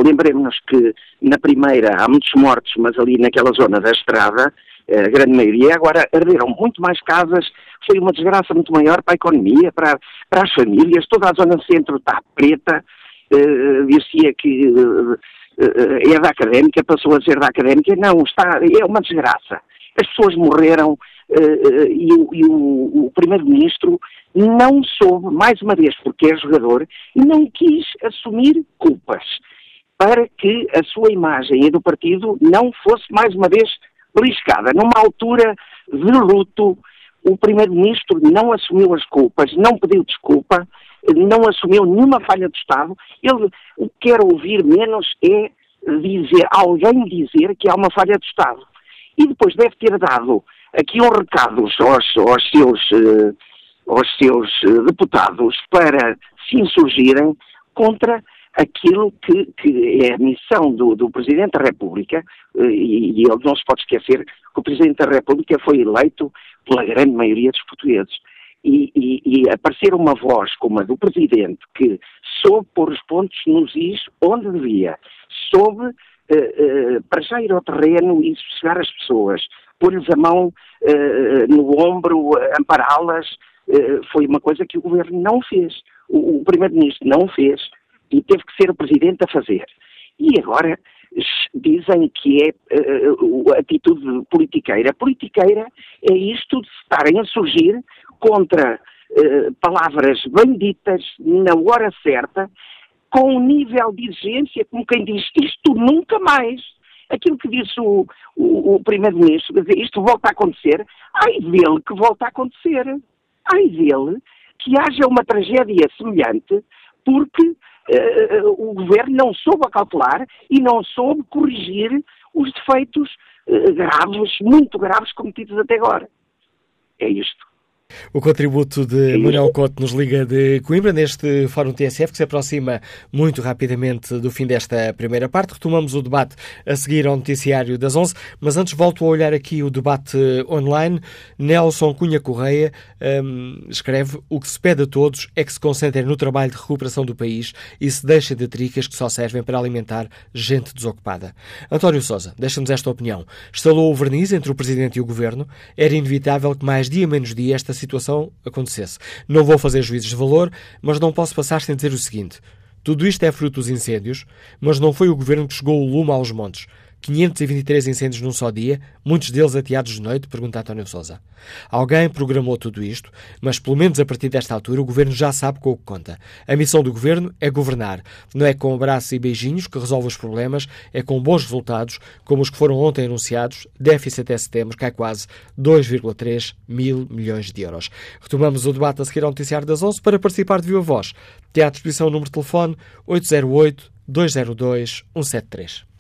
Lembremos-nos que na primeira há muitos mortos, mas ali naquela zona da estrada, a grande maioria, agora arderam muito mais casas, foi uma desgraça muito maior para a economia, para, para as famílias, toda a zona centro está preta, uh, dizia que uh, é da académica, passou a ser da académica, não, está, é uma desgraça. As pessoas morreram, e, e o, o Primeiro-Ministro não soube, mais uma vez, porque é jogador, não quis assumir culpas para que a sua imagem e do partido não fosse mais uma vez beliscada. Numa altura de luto, o Primeiro-Ministro não assumiu as culpas, não pediu desculpa, não assumiu nenhuma falha do Estado. Ele o que quer ouvir menos é dizer, alguém dizer que há uma falha do Estado. E depois deve ter dado aqui um recado aos, aos seus, aos seus uh, deputados para se insurgirem contra aquilo que, que é a missão do, do Presidente da República, uh, e, e ele não se pode esquecer que o Presidente da República foi eleito pela grande maioria dos portugueses. E, e, e, aparecer uma voz como a do Presidente, que soube pôr os pontos nos is onde devia, soube uh, uh, para já ir ao terreno e sossegar as pessoas, pôr-lhes a mão uh, no ombro, ampará-las, foi uma coisa que o governo não fez. O, o primeiro-ministro não fez e teve que ser o presidente a fazer. E agora dizem que é uh, atitude politiqueira. Politiqueira é isto de estarem a surgir contra uh, palavras benditas na hora certa, com um nível de exigência como quem diz isto nunca mais aquilo que disse o, o, o Primeiro-Ministro, isto volta a acontecer, ai dele que volta a acontecer, ai dele que haja uma tragédia semelhante, porque uh, o Governo não soube acautelar e não soube corrigir os defeitos uh, graves, muito graves, cometidos até agora. É isto. O contributo de Manuel Couto nos liga de Coimbra neste Fórum TSF que se aproxima muito rapidamente do fim desta primeira parte. Retomamos o debate a seguir ao noticiário das 11, mas antes volto a olhar aqui o debate online. Nelson Cunha Correia um, escreve: O que se pede a todos é que se concentrem no trabalho de recuperação do país e se deixem de tricas que só servem para alimentar gente desocupada. António Sousa, deixa-nos esta opinião. Estalou o verniz entre o Presidente e o Governo. Era inevitável que mais dia menos dia esta situação acontecesse. Não vou fazer juízes de valor, mas não posso passar sem dizer o seguinte. Tudo isto é fruto dos incêndios, mas não foi o governo que chegou o lume aos montes. 523 incêndios num só dia, muitos deles ateados de noite, pergunta António Sousa. Alguém programou tudo isto, mas pelo menos a partir desta altura o governo já sabe com o que conta. A missão do governo é governar. Não é com abraços e beijinhos que resolve os problemas, é com bons resultados, como os que foram ontem anunciados. Déficit até setembro cai quase 2,3 mil milhões de euros. Retomamos o debate a seguir ao noticiário das 11 para participar de viva voz. Tem à disposição o número de telefone 808 202 173.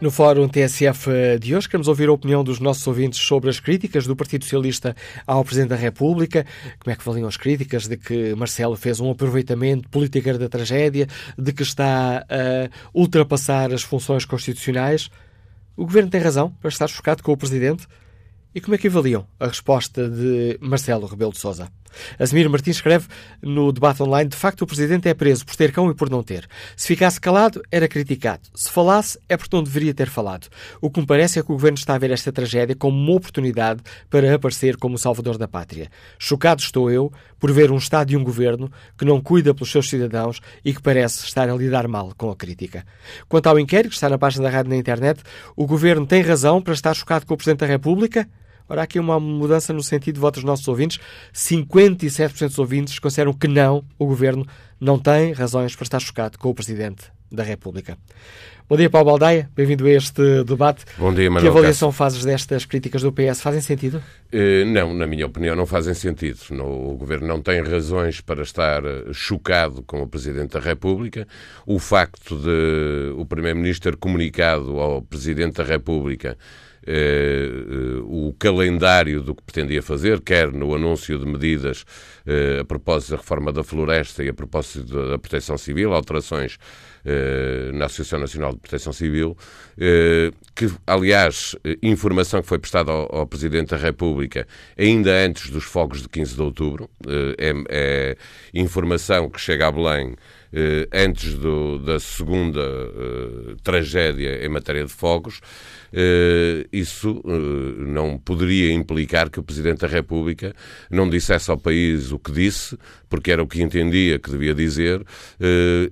No Fórum TSF de hoje, queremos ouvir a opinião dos nossos ouvintes sobre as críticas do Partido Socialista ao Presidente da República. Como é que valiam as críticas de que Marcelo fez um aproveitamento político da tragédia, de que está a ultrapassar as funções constitucionais? O Governo tem razão para estar chocado com o Presidente? E como é que avaliam a resposta de Marcelo Rebelo de Sousa? Asmir Martins escreve no debate online: de facto, o Presidente é preso por ter cão e por não ter. Se ficasse calado, era criticado. Se falasse, é porque não deveria ter falado. O que me parece é que o Governo está a ver esta tragédia como uma oportunidade para aparecer como o salvador da pátria. Chocado estou eu por ver um Estado e um Governo que não cuida pelos seus cidadãos e que parece estar a lidar mal com a crítica. Quanto ao inquérito que está na página da rádio na internet, o Governo tem razão para estar chocado com o Presidente da República? Ora, aqui uma mudança no sentido de votos dos nossos ouvintes. 57% dos ouvintes consideram que não, o Governo não tem razões para estar chocado com o Presidente da República. Bom dia, Paulo Baldaia. Bem-vindo a este debate. Bom dia, Manuel Que avaliação Cássio. fazes destas críticas do PS? Fazem sentido? Uh, não, na minha opinião, não fazem sentido. No, o Governo não tem razões para estar eh, chocado com o Presidente da República. O facto de o Primeiro-Ministro ter comunicado ao Presidente da República o calendário do que pretendia fazer, quer no anúncio de medidas uh, a propósito da reforma da floresta e a propósito da proteção civil, alterações na Associação Nacional de Proteção Civil, que, aliás, informação que foi prestada ao, ao, Presidente da República ainda antes dos fogos de 15 de outubro, é, é informação que chega a Belém antes do, da segunda tragédia em matéria de fogos. Uh, isso não poderia implicar que o Presidente da República não dissesse ao país o que disse, porque era o que entendia que devia dizer,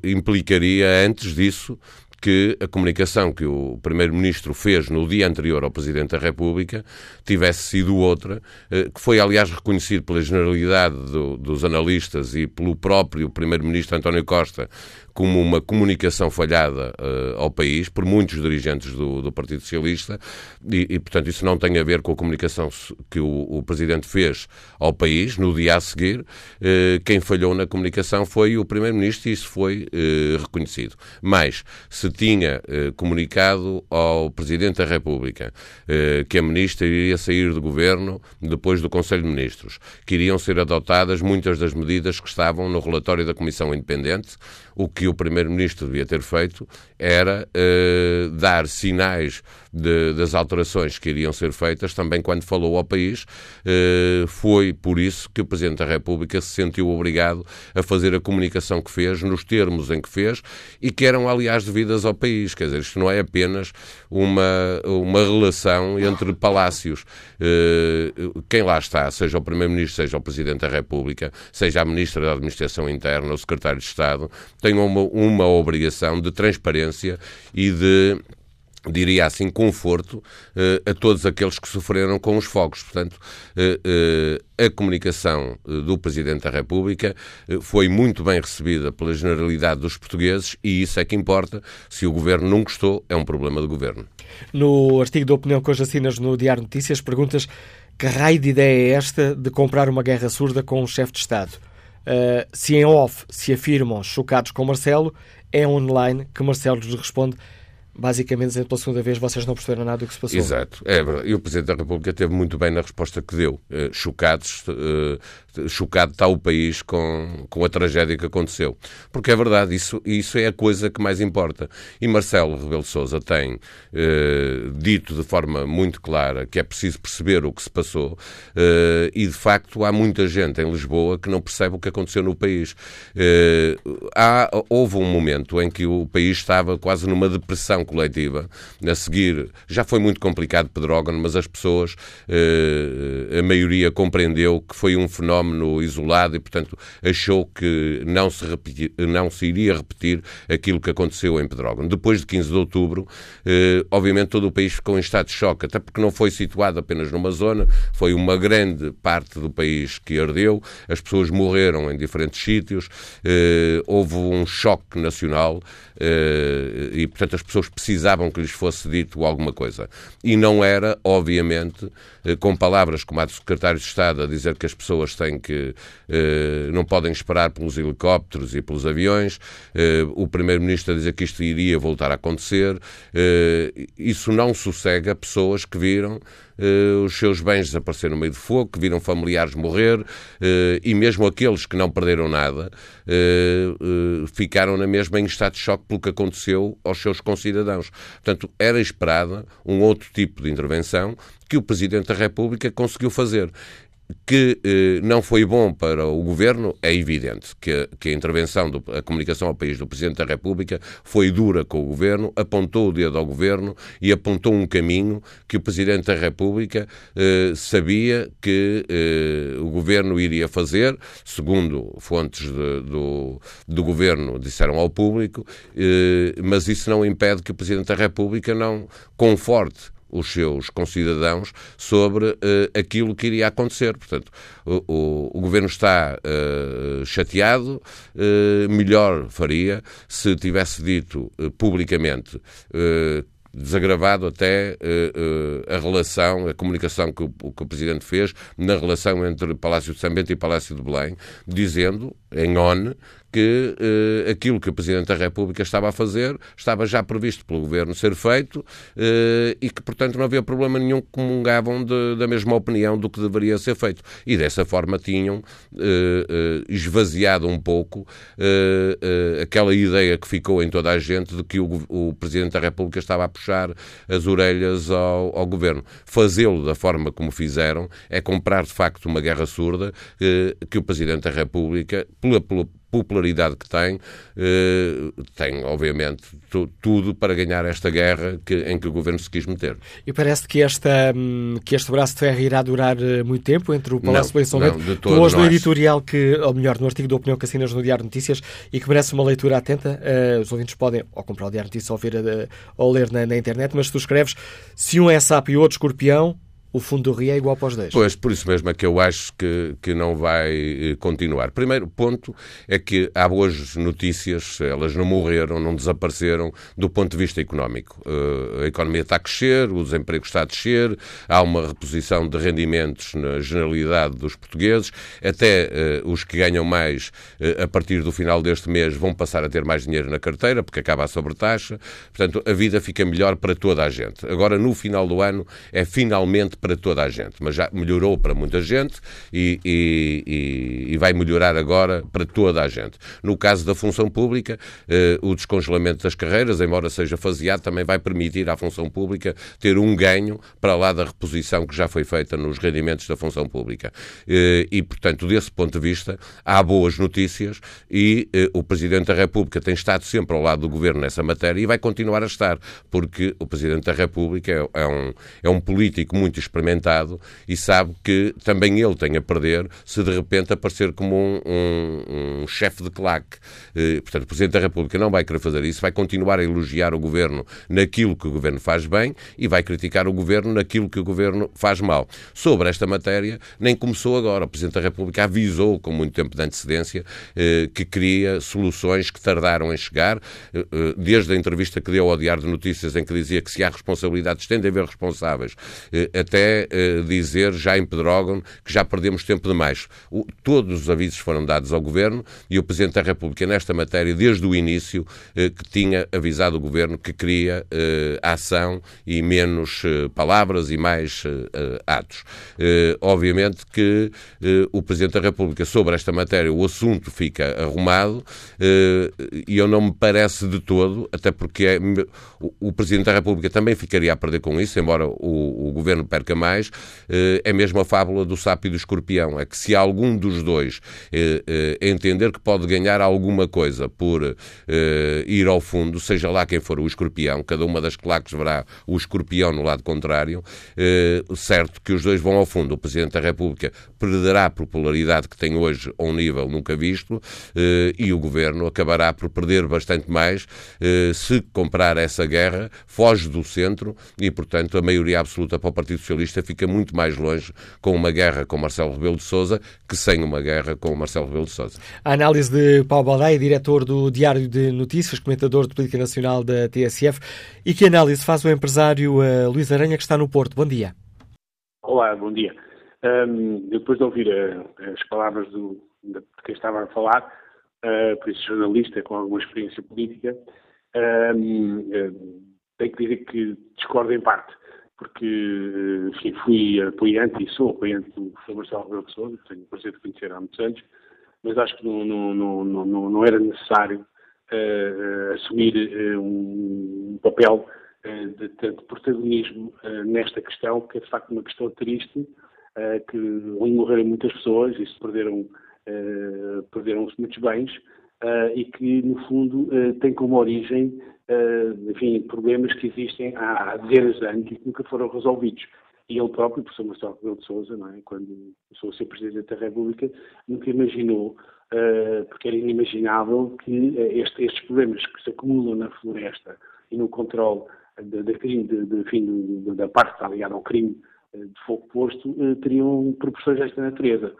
implicaria antes disso que a comunicação que o Primeiro-Ministro fez no dia anterior ao Presidente da República tivesse sido outra, que foi, aliás, reconhecido pela generalidade do, dos analistas e pelo próprio Primeiro-Ministro António Costa como uma comunicação falhada uh, ao país por muitos dirigentes do, do Partido Socialista e, e, portanto, isso não tem a ver com a comunicação que o, o Presidente fez ao país no dia a seguir. Uh, quem falhou na comunicação foi o Primeiro-Ministro e isso foi uh, reconhecido. Mas, se tinha comunicado ao Presidente da República que a Ministra iria sair do Governo depois do Conselho de Ministros, que iriam ser adotadas muitas das medidas que estavam no relatório da Comissão Independente, o que o Primeiro-Ministro devia ter feito era uh, dar sinais de, das alterações que iriam ser feitas também quando falou ao país. Uh, foi por isso que o Presidente da República se sentiu obrigado a fazer a comunicação que fez, nos termos em que fez, e que eram, aliás, devidas ao país. Quer dizer, isto não é apenas uma, uma relação entre palácios. Uh, quem lá está, seja o Primeiro-Ministro, seja o Presidente da República, seja a Ministra da Administração Interna, o Secretário de Estado, têm uma, uma obrigação de transparência e de diria assim, conforto uh, a todos aqueles que sofreram com os fogos. Portanto, uh, uh, a comunicação do Presidente da República foi muito bem recebida pela generalidade dos portugueses e isso é que importa. Se o Governo não gostou, é um problema do Governo. No artigo de opinião que hoje assinas no Diário Notícias, perguntas que raio de ideia é esta de comprar uma guerra surda com um chefe de Estado? Uh, se em off se afirmam chocados com Marcelo, é online que Marcelo lhes responde basicamente dizendo pela segunda vez vocês não perceberam nada do que se passou. Exato. É. E o Presidente da República teve muito bem na resposta que deu. Uh, chocados, uh, chocado está o país com, com a tragédia que aconteceu. Porque é verdade, isso, isso é a coisa que mais importa. E Marcelo Rebelo Sousa tem uh, dito de forma muito clara que é preciso perceber o que se passou e, de facto, há muita gente em Lisboa que não percebe o que aconteceu no país. há, houve um momento em que o país estava quase numa depressão coletiva. A seguir, já foi muito complicado Pedrógano, mas as pessoas, eh, a maioria compreendeu que foi um fenómeno isolado e, portanto, achou que não se, repetir, não se iria repetir aquilo que aconteceu em Pedrógano. Depois de 15 de outubro, eh, obviamente todo o país ficou em estado de choque, até porque não foi situado apenas numa zona, foi uma grande parte do país que ardeu, as pessoas morreram em diferentes sítios, eh, houve um choque nacional e, portanto, as pessoas precisavam que lhes fosse dito alguma coisa. E não era, obviamente, eh, com palavras como a do Secretário de Estado a dizer que as pessoas têm que eh, não podem esperar pelos helicópteros e pelos aviões, eh, o Primeiro-Ministro a dizer que isto iria voltar a acontecer. Isso não sossega pessoas que viram os seus bens desaparecer no meio de fogo, que viram familiares morrer, uh, e mesmo aqueles que não perderam nada uh, ficaram na mesma em estado de choque pelo que aconteceu aos seus concidadãos. Portanto, era esperada um outro tipo de intervenção que o Presidente da República conseguiu fazer que eh, não foi bom para o governo, é evidente que, que a intervenção, do, a comunicação ao país do Presidente da República foi dura com o governo, apontou o dedo ao governo e apontou um caminho que o Presidente da República eh, sabia que eh, o governo iria fazer, segundo fontes de, do, do governo disseram ao público, eh, mas isso não impede que o Presidente da República não conforte os seus concidadãos sobre uh, aquilo que iria acontecer. Portanto, o, o, o governo está uh, chateado, uh, melhor faria se tivesse dito publicamente desagravado até uh, uh, a relação, a comunicação que o, que o Presidente fez na relação entre Palácio de São Bento e Palácio de Belém, dizendo, em ONU, que uh, aquilo que o Presidente da República estava a fazer estava já previsto pelo Governo ser feito uh, e que, portanto, não havia problema nenhum que comungavam de, da mesma opinião do que deveria ser feito. E dessa forma tinham uh, esvaziado um pouco aquela ideia que ficou em toda a gente de que o, o Presidente da República estava a puxar as orelhas ao, ao Governo. Fazê-lo da forma como fizeram é comprar, de facto, uma guerra surda que o Presidente da República, pela, pela popularidade que tem, eh, tem, obviamente, tudo para ganhar esta guerra que, em que o governo se quis meter. E parece que, esta, hum, que este braço de ferro irá durar eh, muito tempo entre o Palácio de São Bento. Hoje no editorial, que, ou melhor, no artigo da opinião que assinas no Diário Notícias e que merece uma leitura atenta, uh, os ouvintes podem ou comprar o Diário Notícias ou, ver, ou ler na, na internet, mas tu escreves se um é sapo e outro escorpião, o fundo do Rio é igual para os dois. Pois, por isso mesmo é que eu acho que, que não vai eh, continuar. Primeiro ponto é que há boas notícias, elas não morreram, não desapareceram do ponto de vista económico. Uh, a economia está a crescer, o desemprego está a descer, há uma reposição de rendimentos na generalidade dos portugueses, até uh, os que ganham mais uh, a partir do final deste mês vão passar a ter mais dinheiro na carteira, porque acaba a sobretaxa. Portanto, a vida fica melhor para toda a gente. Agora, no final do ano, é finalmente para toda a gente, mas já melhorou para muita gente e, e, e vai melhorar agora para toda a gente. No caso da função pública, eh, o descongelamento das carreiras, embora seja faseado, também vai permitir à função pública ter um ganho para lá da reposição que já foi feita nos rendimentos da função pública. Eh, e, portanto, desse ponto de vista, há boas notícias e eh, o Presidente da República tem estado sempre ao lado do Governo nessa matéria e vai continuar a estar, porque o Presidente da República é, é um, é um político muito experimentado e sabe que também ele tem a perder se de repente aparecer como um, um, um chefe de claque. Eh, portanto, o Presidente da República não vai querer fazer isso, vai continuar a elogiar o Governo naquilo que o Governo faz bem e vai criticar o Governo naquilo que o Governo faz mal. Sobre esta matéria, nem começou agora. O Presidente da República avisou com muito tempo de antecedência eh, que queria soluções que tardaram em chegar, eh, desde a entrevista que deu ao Diário de Notícias em que dizia que se há responsabilidades tem de haver responsáveis, até até uh, dizer já em Pedrógão que já perdemos tempo demais. O, todos os avisos foram dados ao Governo e o Presidente da República, nesta matéria, desde o início, uh, que tinha avisado o Governo que queria uh, ação e menos palavras e mais atos. obviamente que o Presidente da República, sobre esta matéria, o assunto fica arrumado e eu não me parece de todo, até porque é, o, o Presidente da República também ficaria a perder com isso, embora o, o Governo perca mais, é mesmo a fábula do sapo e do escorpião. É que se algum dos dois eh, eh, entender que pode ganhar alguma coisa por eh, ir ao fundo, seja lá quem for o escorpião, cada uma das claques verá o escorpião no lado contrário, certo que os dois vão ao fundo. O Presidente da República perderá a popularidade que tem hoje a um nível nunca visto e o Governo acabará por perder bastante mais se comprar essa guerra, foge do centro e, portanto, a maioria absoluta para o Partido Socialista fica muito mais longe com uma guerra com Marcelo Rebelo de Sousa que sem uma guerra com Marcelo Rebelo de Sousa. A análise de Paulo Baldaia, diretor do Diário de Notícias, comentador de política nacional da TSF. E que análise faz o empresário uh, Luís Aranha, que está no Porto? Bom dia. Olá, bom dia. Um, depois de ouvir uh, as palavras do, de quem estava a falar, uh, por isso jornalista com alguma experiência política, um, tenho que dizer que discordo em parte porque enfim, fui apoiante e sou apoiante do Marcelo Rebelo de Sousa, tenho o prazer de conhecer há muitos anos, mas acho que não, não, não, não, não era necessário uh, assumir uh, um papel uh, de tanto protagonismo nesta questão, que é de facto uma questão triste, que onde morreram muitas pessoas e se perderam, perderam-se muitos bens, e que, no fundo, tem como origem uh, enfim, problemas que existem há dezenas de anos e que nunca foram resolvidos. E ele próprio, o professor Marcelo Rebelo de Sousa, não é? quando começou a ser Presidente da República, nunca imaginou, uh, porque era inimaginável, que uh, este, estes problemas que se acumulam na floresta e no controle de, de, de, da parte que está ligada ao crime de fogo posto, teriam proporções desta natureza.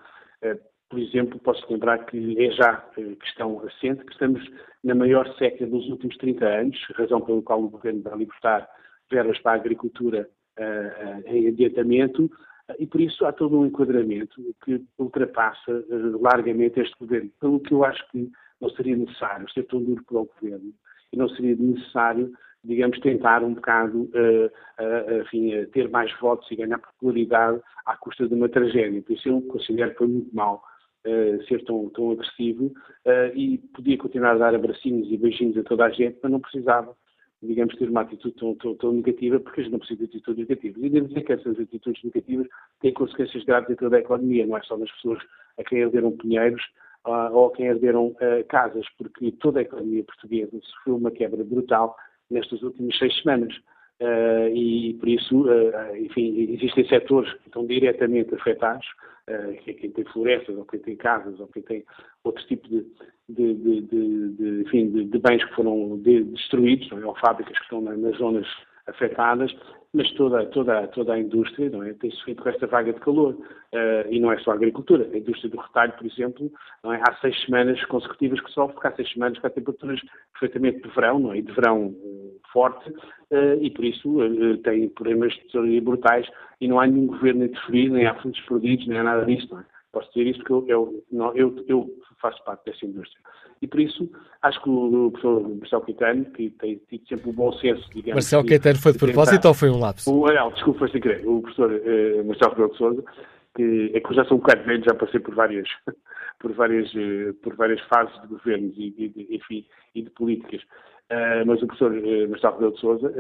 Por exemplo, posso lembrar que é já questão recente que estamos na maior seca dos últimos 30 anos, razão pela qual o governo vai libertar verbas para a agricultura uh, uh, em adiantamento, uh, e por isso há todo um enquadramento que ultrapassa largamente este governo. Pelo que eu acho que não seria necessário ser tão duro para o governo e não seria necessário, digamos, tentar um bocado enfim, ter mais votos e ganhar popularidade à custa de uma tragédia. Por isso eu considero que foi muito mal uh, ser tão, tão agressivo uh, e podia continuar a dar abracinhos e beijinhos a toda a gente, mas não precisava, digamos, ter uma atitude tão, tão, tão negativa, porque a gente não precisa de atitudes negativas. E devo dizer que essas atitudes negativas têm consequências graves em toda a economia, não é só nas pessoas a quem herderam pinheiros uh, ou a quem herderam casas, porque toda a economia portuguesa sofreu uma quebra brutal nestas últimas seis semanas. Uh, e por isso, uh, enfim, existem setores que estão diretamente afetados, uh, que quem tem florestas, ou quem tem casas, ou quem tem outro tipo de, de, de, de enfim, de, bens que foram destruídos, é? ou fábricas que estão nas zonas afetadas, mas toda, toda, toda a indústria não é, tem sofrido com esta vaga de calor. Uh, e não é só a agricultura. A indústria do retalho, por exemplo, não é, há seis semanas consecutivas que sofre, há seis semanas que há temperaturas perfeitamente de verão, não é, de verão uh, forte, uh, e por isso tem problemas de brutais e não há nenhum governo a interferir, nem há fundos perdidos, nem há nada disso. Não é? Posso dizer isso porque eu, eu, eu, eu faço parte dessa indústria. E por isso, acho que o, professor Marcelo Caetano, que tem tido sempre o bom senso, digamos. Marcelo Caetano foi de propósito tentar, ou foi um lapso? O, não, desculpa, foi sem querer. O professor uh, Marcelo Rebelo de Souza, que é que eu já sou um bocado velho, já passei por várias, por várias, uh, por várias fases de governos e, e, enfim, e de políticas. Uh, mas o professor uh, Marcelo Rebelo de Souza,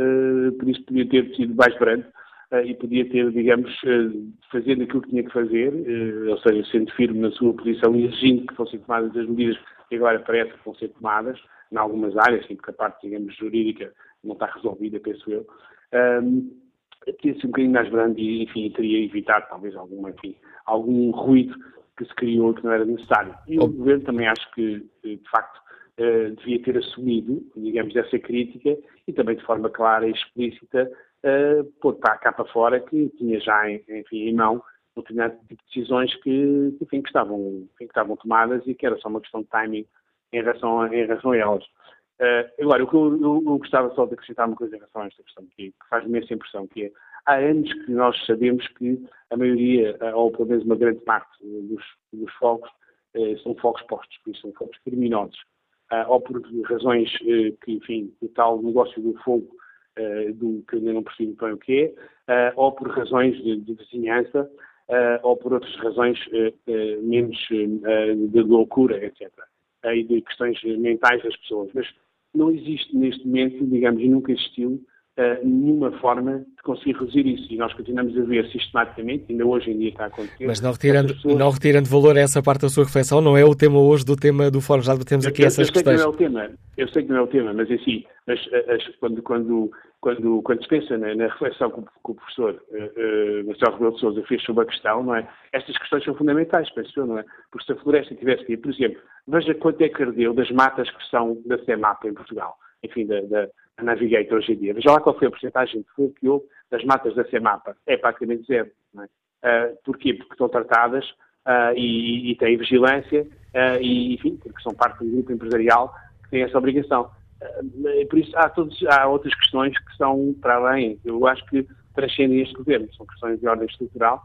por isso podia ter sido mais brando e podia ter, digamos, fazendo aquilo que tinha que fazer, ou seja, sendo firme na sua posição e exigindo que fossem tomadas as medidas que agora parece que vão ser tomadas, em algumas áreas, sim, porque a parte, digamos, jurídica não está resolvida, penso eu, um, teria sido um bocadinho mais grande e, enfim, teria evitado, talvez, algum, enfim, algum ruído que se criou que não era necessário. E o oh. Governo também acho que, de facto, devia ter assumido, digamos, essa crítica e também de forma clara e explícita uh, pôr para cá para fora que tinha já, enfim, em mão determinado tipo de decisões que, enfim, que, estavam, que estavam tomadas e que era só uma questão de timing em relação a, em relação a elas. Uh, agora, o que eu, eu, eu, gostava só de acrescentar uma coisa em relação a esta questão, que, que faz-me essa impressão, que é, há anos que nós sabemos que a maioria, ou pelo menos uma grande parte dos, dos fogos, são fogos postos, isso são fogos criminosos. ou por razões que, enfim, o tal negócio do fogo, do que ainda não percebo bem o que é, ou por razões de, de vizinhança, ou por outras razões menos de loucura, etc. E de questões mentais das pessoas. Mas não existe neste momento, digamos, e nunca existiu, uh, nenhuma forma de conseguir reduzir isso. E nós continuamos a ver sistematicamente, ainda hoje em dia está a acontecer. Mas não retirando, pessoas... não retirando valor a essa parte da sua reflexão, não é o tema hoje do tema do fórum, já temos aqui eu, essas eu questões. Sei que não é o tema, eu sei que não é o tema, mas assim, mas, as, quando, quando, quando, quando se pensa na, na reflexão que, que, o professor uh, uh, Marcelo Rebelo de Sousa fez sobre a questão, não é? Estas questões são fundamentais, penso eu, não é? Porque se a floresta tivesse que por exemplo, veja quanto é que ardeu das matas que são da CEMAP em Portugal, enfim, da, da Navigator hoje em dia. Veja lá qual foi a porcentagem de fogo que houve das matas da CEMAPA. É praticamente zero. Não é? Uh, porquê? Porque estão tratadas uh, e, e, têm vigilância e, enfim, porque são parte do grupo empresarial que tem essa obrigação. Por isso, há, todos, há outras questões que são para além. Eu acho que transcendem este governo. São questões de ordem estrutural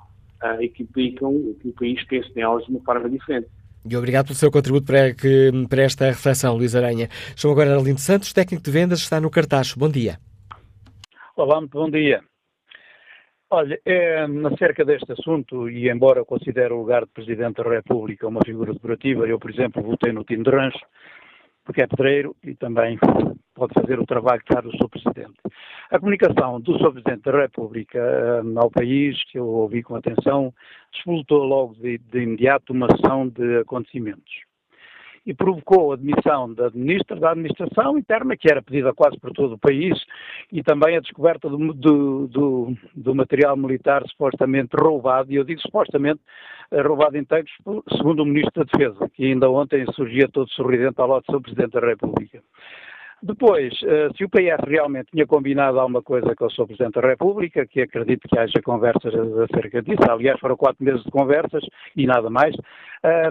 e que implicam que o país pense nelas de uma forma diferente. E obrigado pelo seu contributo para, que, para esta reflexão, Luís Aranha. Chamo agora Arlindo Santos, técnico de vendas, está no cartaz. Bom dia. Olá, muito bom dia. Olha, é, acerca deste assunto, e embora considere o lugar de Presidente da República uma figura decorativa, eu, por exemplo, votei no Tino de Rancho, porque é pedreiro e também pode fazer o trabalho que faz o Sr. Presidente. A comunicação do Sr. Presidente da República um, ao país, que eu ouvi com atenção, explotou logo de, de imediato uma sessão de acontecimentos e provocou a demissão da Ministra da Administração Interna, que era pedida quase por todo o país, e também a descoberta do, do, do, do material militar supostamente roubado, e eu digo supostamente eh, roubado tanques, segundo o Ministro da Defesa, que ainda ontem surgia todo sorridente ao lado do Sr. Presidente da República. Depois, eh, se o PS realmente tinha combinado alguma coisa com o Sr. Presidente da República, que acredito que haja conversas acerca disso, aliás foram quatro meses de conversas e nada mais,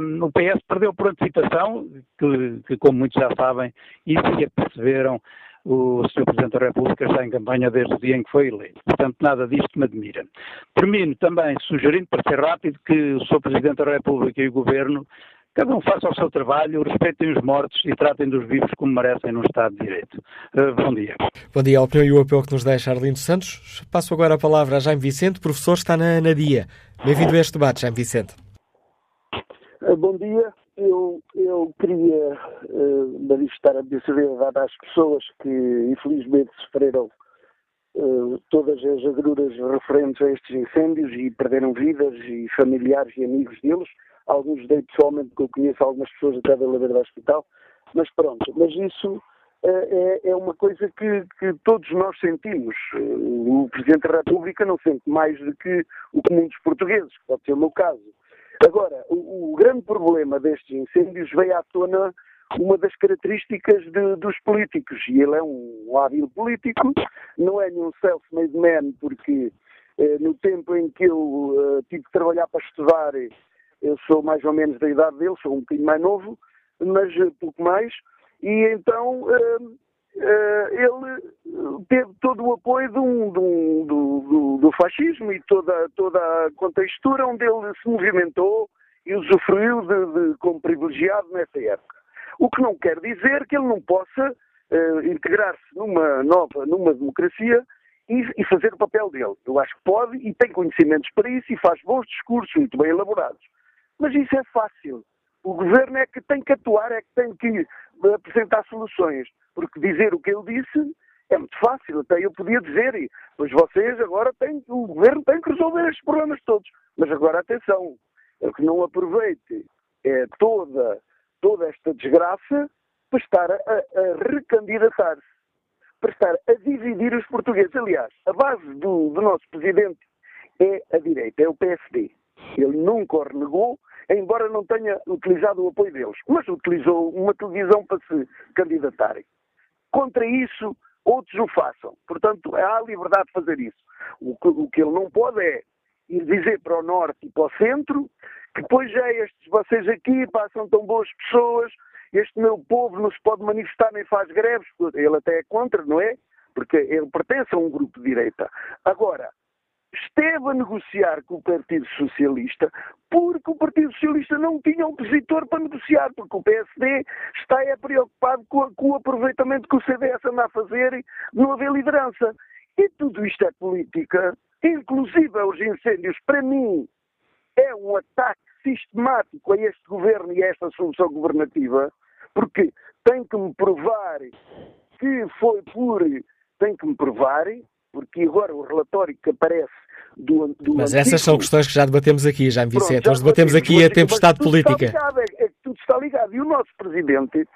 um, o PS perdeu por antecipação, que, que, como muitos já sabem, e se perceberam, o Sr. Presidente da República está em campanha desde o dia em que foi eleito. Portanto, nada disto me admira. Termino também sugerindo, para ser rápido, que o Sr. Presidente da República e o Governo Cada um faça o seu trabalho, respeitem os mortos e tratem dos vivos como merecem num Estado de Direito. Uh, bom dia. Bom dia. A opinião e o apelo que nos deixa Arlindo Santos. Passo agora a palavra a Jaime Vicente, professor, está na, na DIA. Bem-vindo a este debate, Jaime Vicente. Uh, bom dia. Eu, eu queria uh, manifestar a minha solidariedade às pessoas que infelizmente sofreram uh, todas as agruras referentes a estes incêndios e perderam vidas e familiares e amigos deles alguns dei pessoalmente, que eu conheço algumas pessoas até da Ladeira do Hospital, mas pronto, mas isso é, é, é uma coisa que, que, todos nós sentimos. O Presidente da República não sente mais do que o comum dos portugueses, que pode ser o meu caso. Agora, o, o grande problema destes incêndios veio à tona uma das características de, dos políticos, e ele é um hábil político, não é nenhum self-made man, porque eh, no tempo em que eu eh, tive que trabalhar para estudar eu sou mais ou menos da idade dele, sou um bocadinho mais novo, mas eh, pouco mais. E então uh, uh, ele teve todo o apoio do, do, do, do, fascismo e toda, toda a contextura onde ele se movimentou e usufruiu de, de, como privilegiado nessa época. O que não quer dizer que ele não possa uh, integrar-se numa nova, numa democracia e, e, fazer o papel dele. Eu acho que pode e tem conhecimentos para isso e faz bons discursos muito bem elaborados. Mas isso é fácil. O governo é que tem que atuar, é que tem que apresentar soluções. Porque dizer o que ele disse é muito fácil. Até eu podia dizer, pois vocês agora têm, o governo tem que resolver estes problemas todos. Mas agora atenção, é que não aproveite é, toda, toda esta desgraça para estar a, a recandidatar-se, para estar a dividir os portugueses. Aliás, a base do, do nosso presidente é a direita, é o PSD. Ele nunca o renegou, embora não tenha utilizado o apoio deles, mas utilizou uma televisão para se candidatarem. Contra isso, outros o façam. Portanto, há liberdade de fazer isso. O que, o que ele não pode é ir dizer para o norte e para o centro que depois já estes, vocês aqui passam tão boas pessoas, este meu povo não se pode manifestar nem faz greves, ele até é contra, não é? Porque ele pertence a um grupo de direita. Agora, esteve a negociar com o Partido Socialista porque o Partido Socialista não tinha opositor para negociar, porque o PSD está é preocupado com, com o aproveitamento que o CDS anda a fazer de não haver liderança. E tudo isto é política, inclusive os incêndios, para mim, é um ataque sistemático a este governo e a esta solução governativa, porque tem que me provar que foi por. tem que me provar porque agora o relatório que aparece do, do Mas essas são questões que já debatemos aqui, já me Vicente. Nós debatemos aqui a tempestade política. Ligado, é, é que tudo está ligado. E o nosso presidente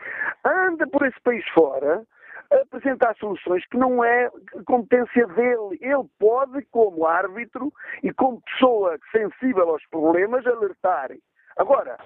anda por esse país fora a apresentar soluções que não é competência dele. Ele pode, como árbitro e como pessoa sensível aos problemas, alertar. Agora,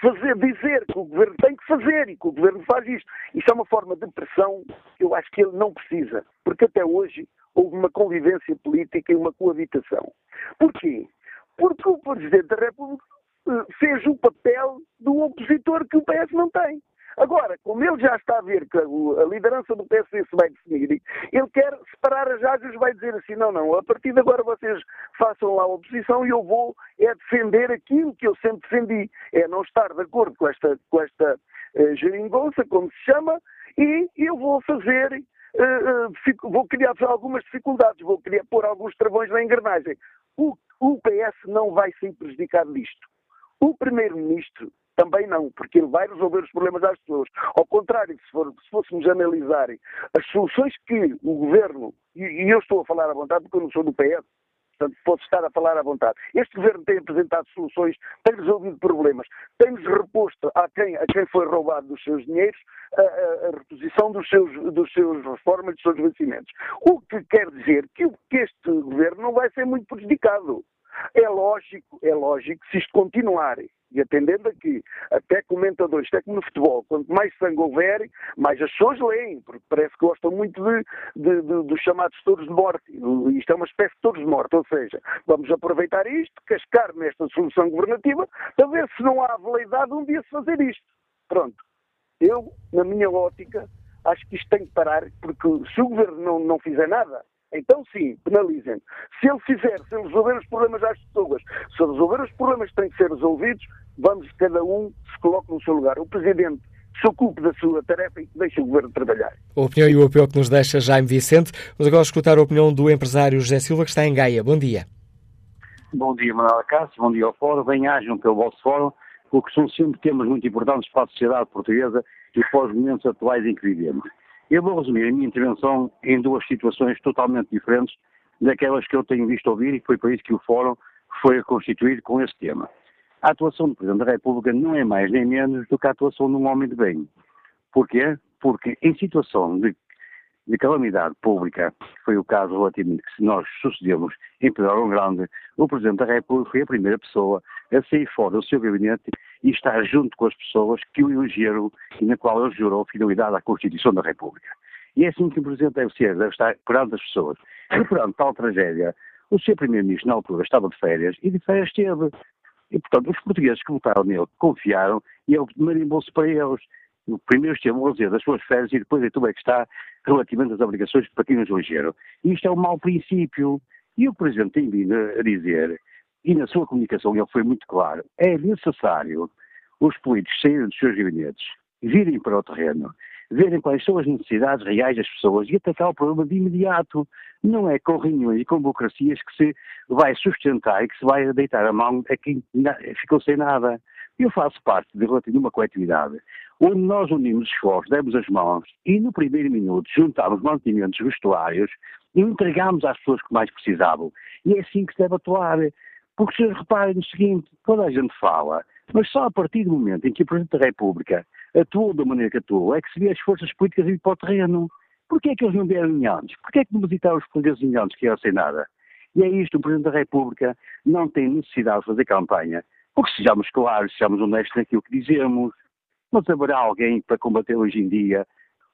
fazer, dizer que o governo tem que fazer e que o governo faz isto. Isso é uma forma de pressão que eu acho que ele não precisa, porque até hoje houve uma convivência política e uma coabitação. Porquê? Porque o Presidente da República eh, fez o papel do opositor que o PS não tem. Agora, como ele já está a ver que a liderança do PSD se vai definir, ele quer separar as águas vai dizer assim, não, não, a partir de agora vocês façam lá a oposição e eu vou é defender aquilo que eu sempre defendi, é não estar de acordo com esta, com esta uh, geringonça, como se chama, e eu vou fazer Uh, uh, vou criar algumas dificuldades, vou criar, pôr alguns travões na engrenagem. O, o PS não vai ser prejudicado disto. O Primeiro-Ministro também não, porque ele vai resolver os problemas das pessoas. Ao contrário, se, for, se fôssemos analisar as soluções que o governo, e, e, eu estou a falar à vontade porque eu não sou do PS, portanto posso estar a falar à vontade. Este governo tem apresentado soluções, tem resolvido problemas, tem-nos reposto a quem, a quem foi roubado dos seus dinheiros a, a, a reposição dos seus, dos seus reformas, dos seus vencimentos. O que quer dizer que, que este governo não vai ser muito prejudicado. É lógico, é lógico, se isto continuar e atendendo aqui, até comentadores, até como no futebol, quanto mais sangue houver, mais as pessoas leem, porque parece que gostam muito de, de, de, dos chamados touros de morte. Isto é uma espécie de touros de morte, ou seja, vamos aproveitar isto, cascar nesta solução governativa, para ver se não há veleidade um dia se fazer isto. Pronto. Eu, na minha ótica, acho que isto tem que parar, porque se o governo não, não fizer nada, então sim, penalizem. Se ele fizer, se ele resolver os problemas às pessoas, se resolver os problemas que têm que ser resolvidos, vamos cada um se coloque no seu lugar. O Presidente se ocupe da sua tarefa e deixe o Governo trabalhar. A opinião e o apelo que nos deixa Jaime Vicente. Vamos agora escutar a opinião do empresário José Silva, que está em Gaia. Bom dia. Bom dia, Manuela Cássio. Bom dia ao Fórum. Bem-ajam pelo vosso Fórum, porque são sempre temas muito importantes para a sociedade portuguesa e para os momentos atuais em que vivemos. Eu vou resumir a minha intervenção em duas situações totalmente diferentes daquelas que eu tenho visto ouvir e foi por isso que o Fórum foi constituído com esse tema. A atuação do Presidente da República não é mais nem menos do que a atuação de um homem de bem. Porquê? Porque em situação de, de calamidade pública, foi o caso relativamente que nós sucedemos em Pedro Grande, o Presidente da República foi a primeira pessoa a sair fora do seu gabinete e estar junto com as pessoas que o elegeram e na qual ele jurou fidelidade à Constituição da República. E é assim que o Presidente deve ser, deve estar perante as pessoas. E perante tal tragédia, o seu Primeiro-Ministro na altura estava de férias e de férias esteve. E, portanto, os portugueses que votaram nele confiaram e ele marimbou-se para eles. Primeiro esteve a lazer das suas férias e depois é tudo é que está relativamente às obrigações para quem nos. E isto é um mau princípio. E o Presidente tem vindo a dizer, e na sua comunicação ele foi muito claro, é necessário os políticos saírem dos seus gabinetes, virem para o terreno, verem quais são as necessidades reais das pessoas e atacar o problema de imediato. Não é com reuniões e com burocracias que se vai sustentar e que se vai deitar a mão a quem ficou sem nada. Eu faço parte de uma coletividade onde nós unimos esforços, demos as mãos e no primeiro minuto juntámos mantimentos vestuários e entregámos às pessoas que mais precisavam. E é assim que se deve atuar. Porque se reparem no seguinte, toda a gente fala, mas só a partir do momento em que o Presidente da República atuou da maneira que atuou, é que se vê as forças políticas ir para o terreno. Porquê é que eles não vieram anos? Porquê é que não visitaram os portugueses anos que iam sem nada? E é isto, o Presidente da República não tem necessidade de fazer campanha, porque sejamos claros, sejamos honestos naquilo que dizemos. Mas haverá alguém para combater hoje em dia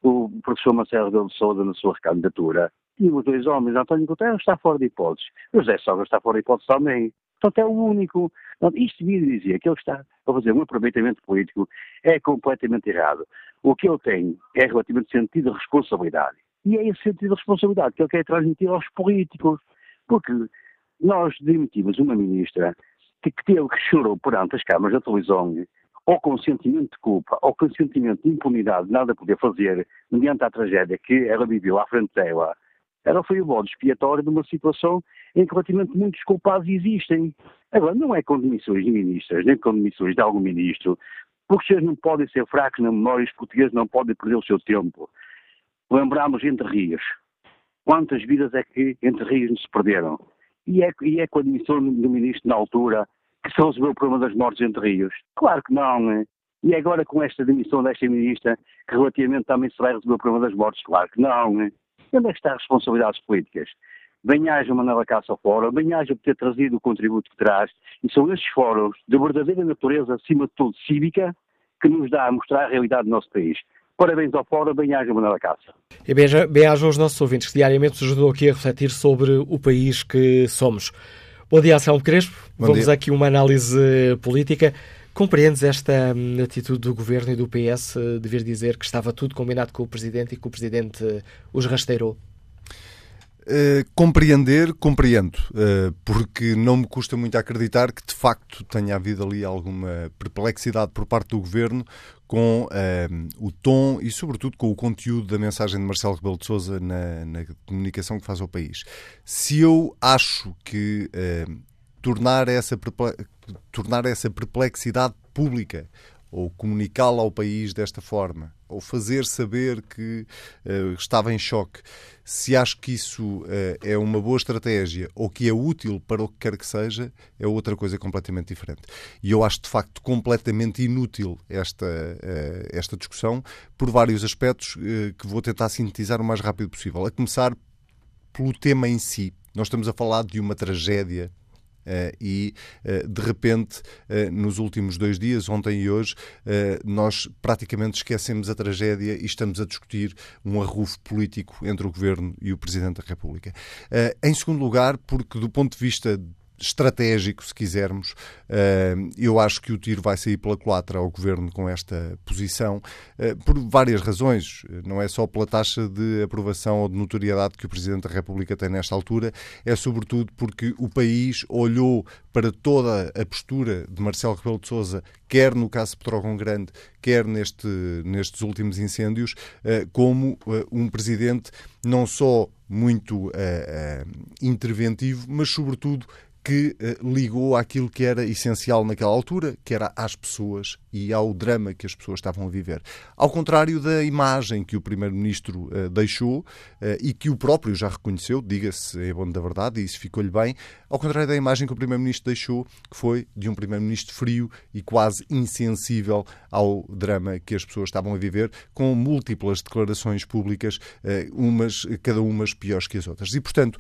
o professor Marcelo de Sousa na sua recandidatura. E os dois homens, António Guterres está fora de hipóteses. José Sogra está fora de hipóteses também. Portanto, é o único. Isto devia dizer que ele está a fazer um aproveitamento político é completamente errado. O que ele tem é relativamente sentido de responsabilidade. E é esse sentido de responsabilidade que ele quer transmitir aos políticos. Porque nós demitimos uma ministra que, que teve, que chorou perante as câmaras da televisão ou com sentimento de culpa, ou com sentimento de impunidade, nada poder fazer, mediante a tragédia que ela viveu à frente dela, ela foi o bode expiatório de uma situação em que relativamente muitos culpados existem. Agora, não é com demissões de ministras, nem com demissões de algum ministro, porque não podem ser fracos na memória, os portugueses não podem perder o seu tempo. Lembramos Entre Rios. Quantas vidas é que Entre Rios se perderam? E é, e é com a demissão do ministro na altura que se resolveu o problema das mortes entre rios? Claro que não, né? E agora com esta demissão desta ministra, que relativamente também se vai resolver o problema das mortes? Claro que não, né? E onde é que estão as responsabilidades políticas? Bem haja Manela Caça fórum, bem haja por ter trazido o contributo que traz, e são estes fóruns de verdadeira natureza, acima de tudo cívica, que nos dá a mostrar a realidade do nosso país. Parabéns ao fórum, bem haja Manela Caça. E bem, bem haja aos nossos ouvintes que diariamente nos ajudam aqui a refletir sobre o país que somos. Bom dia, Anselmo Crespo. Bom Vamos dia. aqui uma análise política. Compreendes esta hum, atitude do Governo e do PS eh, de vir dizer que estava tudo combinado com o Presidente e que o Presidente eh, os rasteirou? Uh, compreender, compreendo, uh, porque não me custa muito acreditar que de facto tenha havido ali alguma perplexidade por parte do governo com uh, o tom e, sobretudo, com o conteúdo da mensagem de Marcelo Rebelo de Souza na, na comunicação que faz ao país. Se eu acho que tornar, essa tornar essa perplexidade pública ou comunicá-la ao país desta forma, ou fazer saber que uh, estava em choque. Se acho que isso uh, é uma boa estratégia ou que é útil para o que quer que seja, é outra coisa completamente diferente. E eu acho de facto completamente inútil esta, uh, esta discussão por vários aspectos que vou tentar sintetizar o mais rápido possível. A começar pelo tema em si. Nós estamos a falar de uma tragédia e, uh, de repente, uh, nos últimos dois dias, ontem e hoje, nós praticamente esquecemos a tragédia e estamos a discutir um arrufo político entre o Governo e o Presidente da República. em segundo lugar, porque do ponto de vista estratégico, se quisermos. Eu acho que o tiro vai sair pela culatra ao governo com esta posição, por várias razões. Não é só pela taxa de aprovação ou de notoriedade que o Presidente da República tem nesta altura, é sobretudo porque o país olhou para toda a postura de Marcelo Rebelo de Sousa, quer no caso Petrógão Grande, quer neste, nestes últimos incêndios, como um presidente não só muito interventivo, mas sobretudo que uh, ligou àquilo que era essencial naquela altura, que era às pessoas e ao drama que as pessoas estavam a viver. Ao contrário da imagem que o Primeiro-Ministro uh, deixou uh, e que o próprio já reconheceu, diga-se é bom da verdade, e isso ficou-lhe bem, ao contrário da imagem que o Primeiro-Ministro deixou, que foi de um Primeiro-Ministro frio e quase insensível ao drama que as pessoas estavam a viver, com múltiplas declarações públicas, umas, cada umas piores que as outras. E, portanto,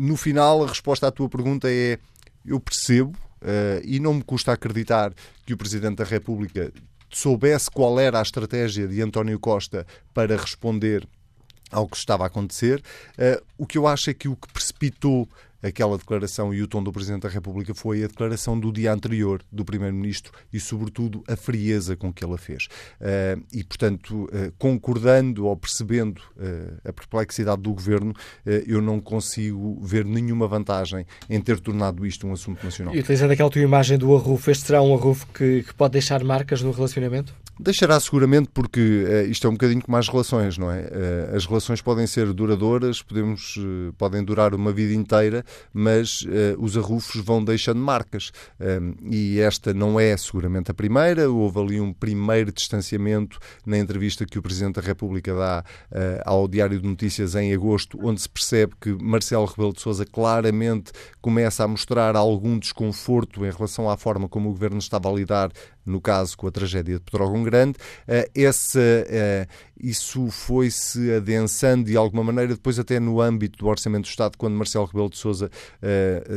no final, a resposta à tua pergunta é: eu percebo uh, e não me custa acreditar que o Presidente da República soubesse qual era a estratégia de António Costa para responder ao que estava a acontecer. Uh, o que eu acho é que o que precipitou aquela declaração e o tom do Presidente da República foi a declaração do dia anterior do Primeiro-Ministro e, sobretudo, a frieza com que ela fez. Uh, e, portanto, uh, concordando ou percebendo uh, a perplexidade do Governo, eu não consigo ver nenhuma vantagem em ter tornado isto um assunto nacional. E utilizando aquela tua imagem do arrufo, este será um arrufo que, que pode deixar marcas no relacionamento? Deixará seguramente, porque uh, isto é um bocadinho como as relações, não é? Uh, as relações podem ser duradouras, podemos, uh, podem durar uma vida inteira, mas os arrufos vão deixando marcas. e esta não é seguramente a primeira. Houve ali um primeiro distanciamento na entrevista que o Presidente da República dá ao Diário de Notícias em agosto, onde se percebe que Marcelo Rebelo de Sousa claramente começa a mostrar algum desconforto em relação à forma como o Governo estava a lidar no caso com a tragédia de Petrógão Grande, esse, isso foi-se adensando de alguma maneira, depois até no âmbito do Orçamento do Estado, quando Marcelo Rebelo de Sousa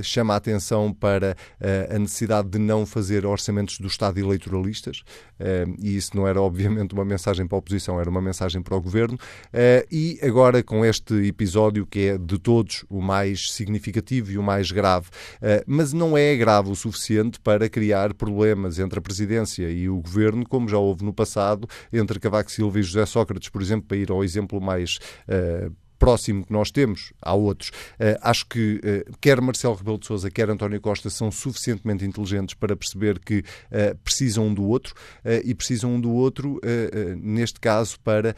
chama a atenção para a necessidade de não fazer orçamentos do Estado eleitoralistas, e isso não era obviamente uma mensagem para a oposição, era uma mensagem para o Governo, e agora com este episódio que é de todos o mais significativo e o mais grave, mas não é grave o suficiente para criar problemas entre a Presidência e o Governo, como já houve no passado entre Cavaco Silva e José Sócrates, por exemplo, para ir ao exemplo mais uh, próximo que nós temos, há outros. Uh, acho que uh, quer Marcelo Rebelo de Sousa, quer António Costa são suficientemente inteligentes para perceber que uh, precisam um do outro e precisam um do outro, neste caso, para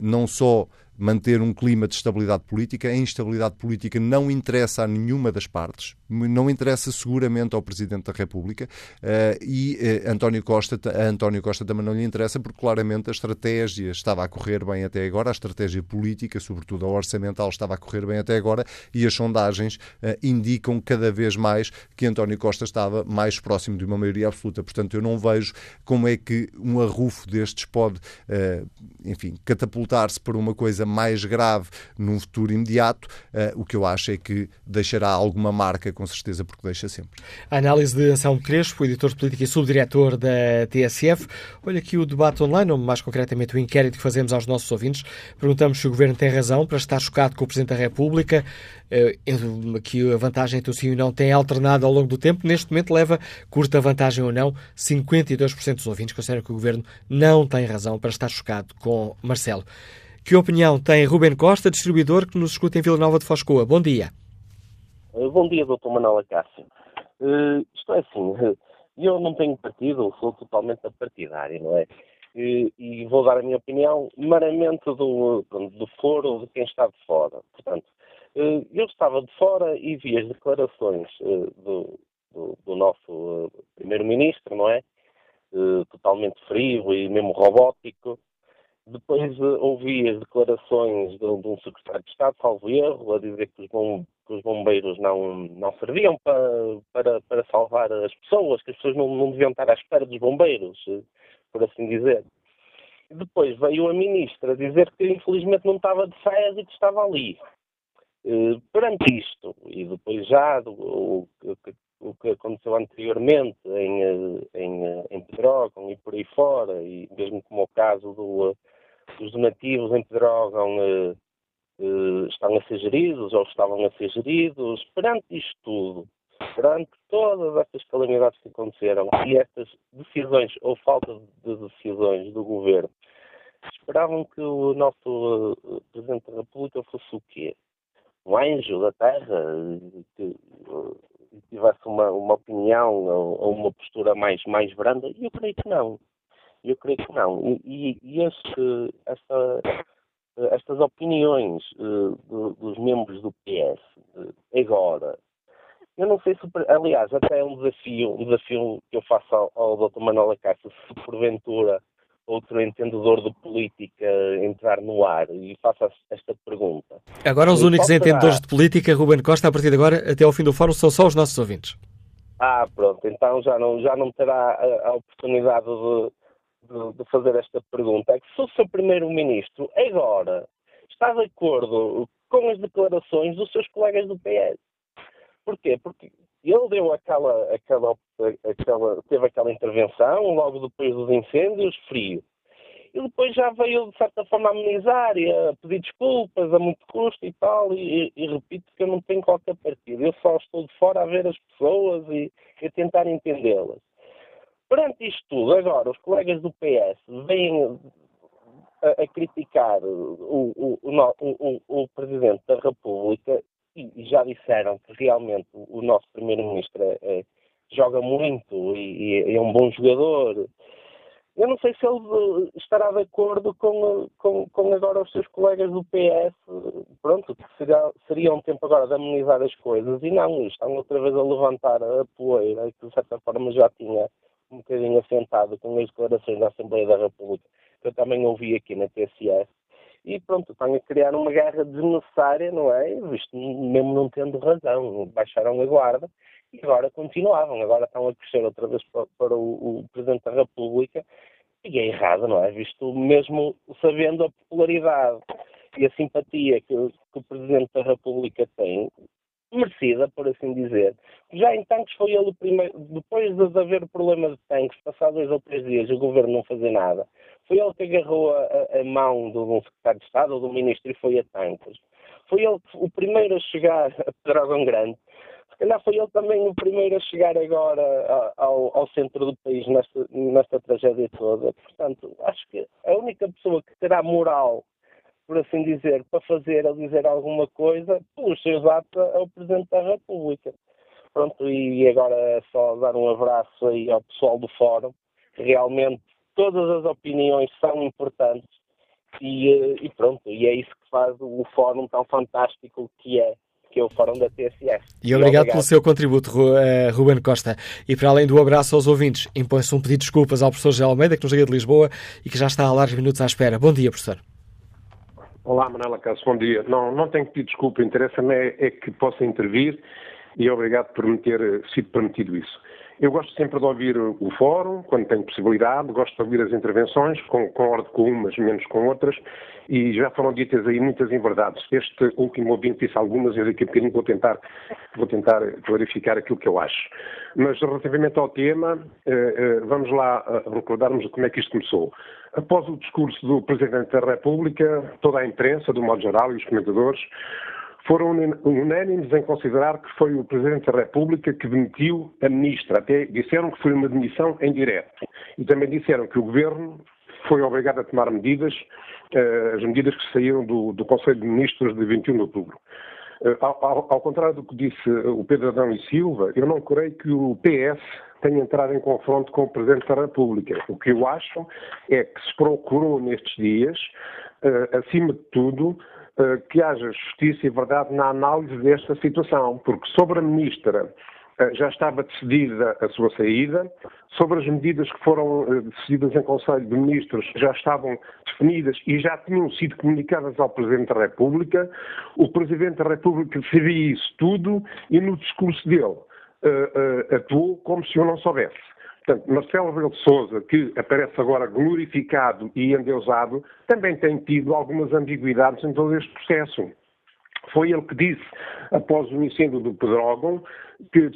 não só manter um clima de estabilidade política. A instabilidade política não interessa a nenhuma das partes, não interessa seguramente ao Presidente da República uh, e uh, António Costa, a António Costa também não lhe interessa porque claramente a estratégia estava a correr bem até agora, a estratégia política, sobretudo a orçamental, estava a correr bem até agora e as sondagens uh, indicam cada vez mais que António Costa estava mais próximo de uma maioria absoluta. Portanto, eu não vejo como é que um arrufo destes pode, enfim, catapultar-se para uma coisa mais grave num futuro imediato, uh, o que eu acho é que deixará alguma marca, com certeza, porque deixa sempre. A análise de Anselmo Crespo, editor de política e subdiretor da TSF. Olha aqui o debate online, ou mais concretamente o inquérito que fazemos aos nossos ouvintes. Perguntamos se o Governo tem razão para estar chocado com o Presidente da República. Uh, aqui a vantagem entre o sim e o não tem alternado ao longo do tempo. Neste momento leva curta vantagem ou não. 52% dos ouvintes consideram que o Governo não tem razão para estar chocado com Marcelo. Que opinião tem Ruben Costa, distribuidor que nos escuta em Vila Nova de Foscoa? Bom dia. Eh, bom dia, Dr. Manuel Acácio. Uh, isto é assim, eu não tenho partido, sou totalmente partidário, não é? E, e vou dar a minha opinião meramente do, do foro de quem está de fora. Portanto, eu estava de fora e vi as declarações do, do, do, nosso primeiro-ministro, não é? totalmente frio e mesmo robótico, depois ouvi as declarações de, um secretário de Estado, salvo erro, a dizer que os, bom, que os bombeiros não, não serviam para, para, para, salvar as pessoas, que as pessoas não, não deviam estar à espera dos bombeiros, por assim dizer. Depois veio a ministra dizer que infelizmente não estava de férias e que estava ali. Uh, perante isto, e depois já do, o, o, que aconteceu anteriormente em, em, em Pedrógão e por aí fora, e mesmo como o caso do os donativos em Pedrógão eh, eh, estão a ser geridos ou estavam a ser geridos. Perante isto tudo, perante todas estas calamidades que aconteceram e estas decisões ou falta de decisões do governo, esperavam que o nosso uh, Presidente da República fosse o quê? Um anjo da terra que uh, tivesse uma, uma opinião ou, ou, uma postura mais, mais branda? E eu creio que não. Eu creio que não. E, e este, esta, estas opiniões uh, do, dos membros do PS uh, agora, eu não sei se, aliás, até é um desafio, um desafio que eu faço ao, ao Dr. Manuel Acácio, se porventura outro entendedor de política entrar no ar e faça esta pergunta. Agora os únicos entendedores de política, Ruben Costa, a partir de agora, até ao fim do fórum, são só os nossos ouvintes. Ah, pronto, então já não, já não terá a, a oportunidade de, de, de fazer esta pergunta é que se o seu Primeiro-Ministro agora está de acordo com as declarações dos seus colegas do PS. Porquê? Porque ele deu aquela, aquela, aquela, teve aquela intervenção logo depois dos incêndios, frio. E depois já veio, de certa forma, amenizar e a pedir desculpas a muito custo e tal. E, e, repito que eu não tenho qualquer partido. Eu só estou de fora a ver as pessoas e, e a tentar entendê-las. Perante isto tudo, agora, os colegas do PS vêm a, a criticar o, o, o, o, Presidente da República e, já disseram que realmente o nosso Primeiro-Ministro é, é, joga muito e, e, é um bom jogador. Eu não sei se ele estará de acordo com, com, com agora os seus colegas do PS. Pronto, que seria, seria um tempo agora de amenizar as coisas e não, estão outra vez a levantar a poeira que de certa forma já tinha um bocadinho assentado com as declarações da Assembleia da República, que eu também ouvi aqui na TSS, e pronto, estão a criar uma guerra desnecessária, não é? Visto mesmo não tendo razão, baixaram a guarda e agora continuavam, agora estão a crescer outra vez para, para o, o, Presidente da República, e é errado, não é? Visto mesmo sabendo a popularidade e a simpatia que, que o Presidente da República tem, merecida, por assim dizer. Já em tanques foi ele o primeiro, depois de haver o problema de tanques, passados dois ou três dias o governo não fazer nada, foi ele que agarrou a, a mão de um secretário de Estado ou do ministro e foi a tanques. Foi ele o primeiro a chegar a Pedrógão Grande. Se calhar foi ele também o primeiro a chegar agora ao, ao centro do país nesta, nesta tragédia toda. Portanto, acho que a única pessoa que terá moral por assim dizer, para fazer ou dizer alguma coisa, pelos seus atos ao Presidente da República. Pronto, e agora é só dar um abraço aí ao pessoal do Fórum. Realmente todas as opiniões são importantes e, eh, e pronto, e é isso que faz o Fórum tão fantástico que é que é o Fórum da TSF. E obrigado, pelo seu contributo, uh, Ruben Costa. E para além do abraço aos ouvintes, impõe-se um pedido de desculpas ao professor José Almeida, que nos liga de Lisboa e que já está há largos minutos à espera. Bom dia, professor. Olá, Manela Caso, bom dia. Não, não tenho que pedir desculpa, interessa-me é, é, que possa intervir e obrigado por me ter eh, sido permitido isso. Eu gosto sempre de ouvir o fórum, quando tenho possibilidade, gosto de ouvir as intervenções, concordo com umas, menos com outras, e já foram ditas aí muitas inverdades. Este último ouvinte disse algumas, e daqui a bocadinho vou tentar, vou tentar clarificar aquilo que eu acho. Mas relativamente ao tema, eh, eh, vamos lá eh, recordarmos como é que isto começou. Após o discurso do Presidente da República, toda a imprensa, do modo geral, e os comentadores, foram unânimes em considerar que foi o Presidente da República que demitiu a Ministra. Até disseram que foi uma demissão em direto. E também disseram que o Governo foi obrigado a tomar medidas, uh, as medidas que saíram do, do, Conselho de Ministros de 21 de outubro. Uh, ao, ao, contrário do que disse o Pedro Adão e Silva, eu não creio que o PS tenha entrado em confronto com o Presidente da República. O que eu acho é que se procurou nestes dias, uh, acima de tudo, eh, que haja justiça e verdade na análise desta situação, porque sobre a ministra eh, já estava decidida a sua saída, sobre as medidas que foram eh, decididas em Conselho de Ministros já estavam definidas e já tinham sido comunicadas ao Presidente da República. O Presidente da República sabia isso tudo e no discurso dele atuou como se eu não soubesse. Portanto, Marcelo Rebelo de Sousa, que aparece agora glorificado e endeusado, também tem tido algumas ambiguidades em todo este processo. Foi ele que disse, após o incêndio do Pedrógão, que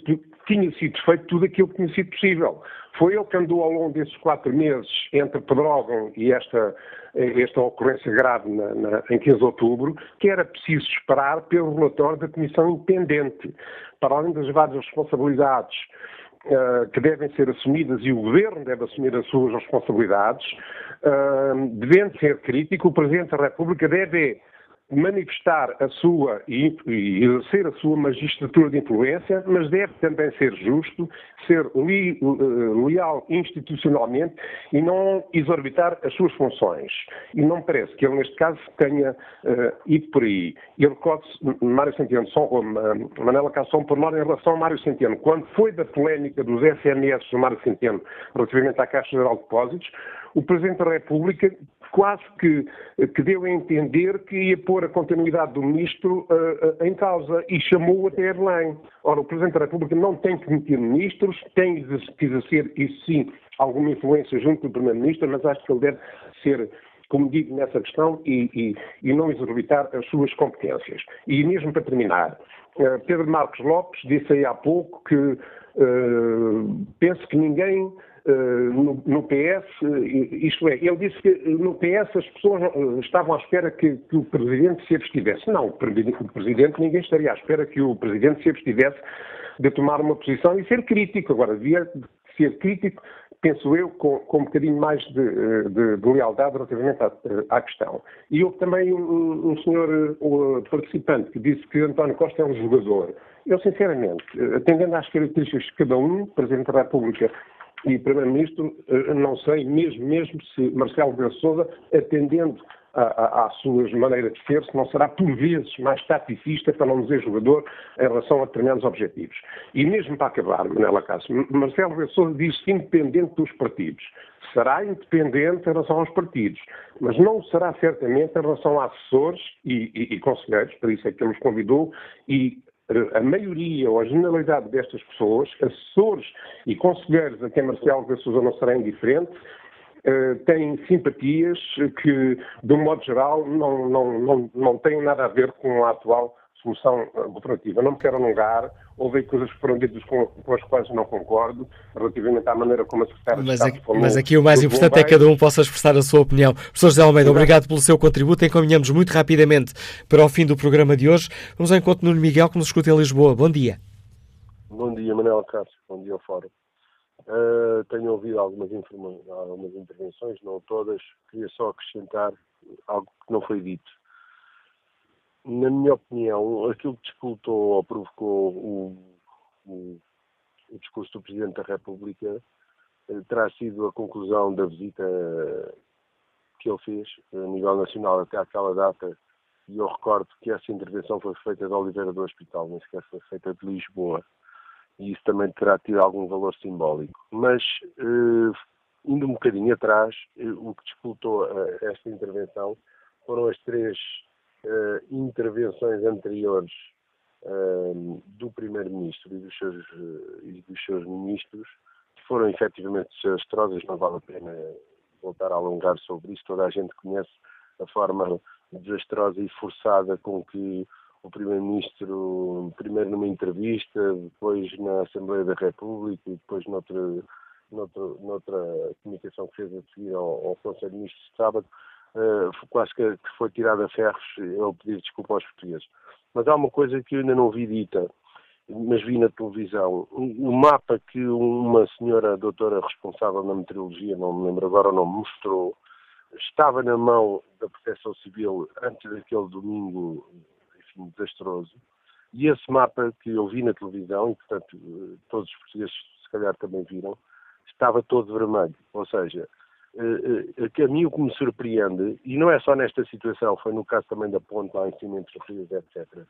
tinha sido feito tudo aquilo que tinha sido possível. Foi ele que andou ao longo desses quatro meses entre Pedrógão e esta, esta ocorrência grave na, na, em 15 de outubro, que era preciso esperar pelo relatório da Comissão Independente. Para além das várias responsabilidades que devem ser assumidas e o Governo deve assumir as suas responsabilidades, uh, devendo ser crítico, o Presidente da República deve manifestar a sua e, exercer a sua magistratura de influência, mas deve também ser justo, ser li, uh, leal institucionalmente e não exorbitar as suas funções. E não me parece que ele, neste caso, tenha uh, ido por aí. E recordo-se, Mário Centeno, só, uh, Manela Cassão, por nós, em relação a Mário Centeno, quando foi da polémica dos SMS do Mário Centeno relativamente à Caixa Geral de Depósitos, o Presidente da República quase que, que deu a entender que ia pôr a continuidade do Ministro uh, em causa e chamou até a Belém. Ora, o Presidente da República não tem que demitir ministros, tem que exercer, isso sim, alguma influência junto do Primeiro-Ministro, mas acho que ele deve ser como digo, nessa questão e, e, e, não exorbitar as suas competências. E mesmo para terminar, uh, Pedro Marcos Lopes disse aí há pouco que uh, penso que ninguém eh, no, no, PS, eh, isto é, ele disse que no PS as pessoas eh, estavam à espera que, que o Presidente se abstivesse. Não, o Presidente, o Presidente, ninguém estaria à espera que o Presidente se abstivesse de tomar uma posição e ser crítico. Agora, devia ser crítico, penso eu, com, com um bocadinho mais de, de, de lealdade relativamente à, à, questão. E houve também um, um senhor um participante que disse que António Costa é um jogador. Eu, sinceramente, atendendo às características de cada um, Presidente da República e Primeiro-Ministro, eh, não sei mesmo, mesmo se Marcelo Rebelo Sousa, atendendo às suas maneiras de ser, se não será por vezes mais taticista, para não dizer jogador, em relação a determinados objetivos. E mesmo para acabar, Manela Cássio, Marcelo Rebelo Sousa diz-se independente dos partidos. Será independente em relação aos partidos, mas não será certamente em relação a assessores e, e, e conselheiros, por isso é que ele nos convidou, e a maioria ou a generalidade destas pessoas, assessores e conselheiros a quem Marcelo de Sousa não será indiferente, uh, têm simpatias que, de um modo geral, não, não, não, não têm nada a ver com a atual solução eh, governativa. Não me quero alongar, houve coisas que foram ditas com, com, as quais não concordo, relativamente à maneira como a Secretária mas de Estado aqui, falou. Mas aqui o mais importante é que cada um possa expressar a sua opinião. Professor José Almeida, obrigado pelo seu contributo. Encaminhamos muito rapidamente para o fim do programa de hoje. Vamos ao encontro Nuno Miguel, que nos escuta em Lisboa. Bom dia. Bom dia, Manuel Cássio. Bom dia ao Fórum. Uh, tenho ouvido algumas, algumas intervenções, não todas. Queria só acrescentar algo que não foi dito na minha opinião, aquilo que disputou ou provocou o, o, o discurso do Presidente da República eh, terá sido a conclusão da visita que ele fez a nível nacional até aquela data. E eu recordo que essa intervenção foi feita de Oliveira do Hospital, nem sequer foi feita de Lisboa. E isso também terá tido algum valor simbólico. Mas, eh, indo um bocadinho atrás, eh, o que disputou eh, esta intervenção foram as três uh, intervenções anteriores uh, do Primeiro-Ministro e, dos seus, uh, e dos seus ministros, foram efetivamente desastrosas, não vale a pena voltar a alongar sobre isso, toda a gente conhece a forma desastrosa e forçada com que o Primeiro-Ministro, primeiro numa entrevista, depois na Assembleia da República e depois noutra, noutra, noutra comunicação que fez a seguir ao, ao Conselho de Ministros de sábado, uh, quase que, que foi tirado a ferros ele pedir desculpa aos portugueses. Mas há uma coisa que eu ainda não vi dita, mas vi na televisão. O mapa que uma senhora doutora responsável na meteorologia, não me lembro agora o nome, mostrou, estava na mão da Proteção Civil antes daquele domingo, enfim, desastroso. E esse mapa que eu vi na televisão, e portanto todos os portugueses se calhar também viram, estava todo vermelho. Ou seja, que a mim o que me surpreende, e não é só nesta situação, foi no caso também da ponte lá em cima entre etc.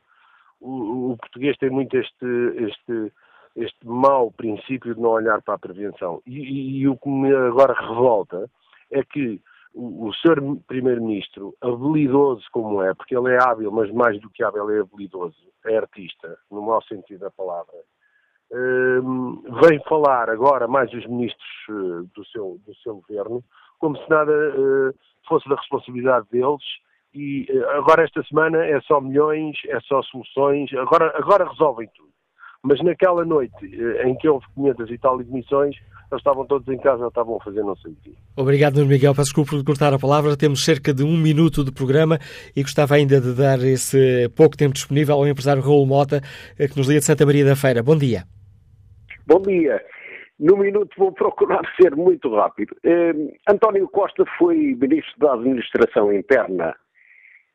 O, o, português tem muito este, este, este mau princípio de não olhar para a prevenção. E, e, e o que me agora revolta é que o, o Sr. Primeiro-Ministro, habilidoso como é, porque ele é hábil, mas mais do que hábil é habilidoso, é artista, no mau sentido da palavra, vem falar agora mais os ministros uh, do, seu, do seu governo, como se nada uh, fosse da responsabilidade deles. E uh, agora, esta semana, é só milhões, é só soluções, agora, agora resolvem tudo. Mas naquela noite em que houve 500 e tal admissões, eles estavam todos em casa, estavam a fazer não sei o quê. Obrigado, Nuno Miguel. Peço desculpa por cortar a palavra. Temos cerca de um minuto de programa e gostava ainda de dar esse pouco tempo disponível ao empresário Raul Mota, que nos liga de Santa Maria da Feira. Bom dia. Bom dia. No minuto vou procurar ser muito rápido. Eh, António Costa foi ministro da Administração Interna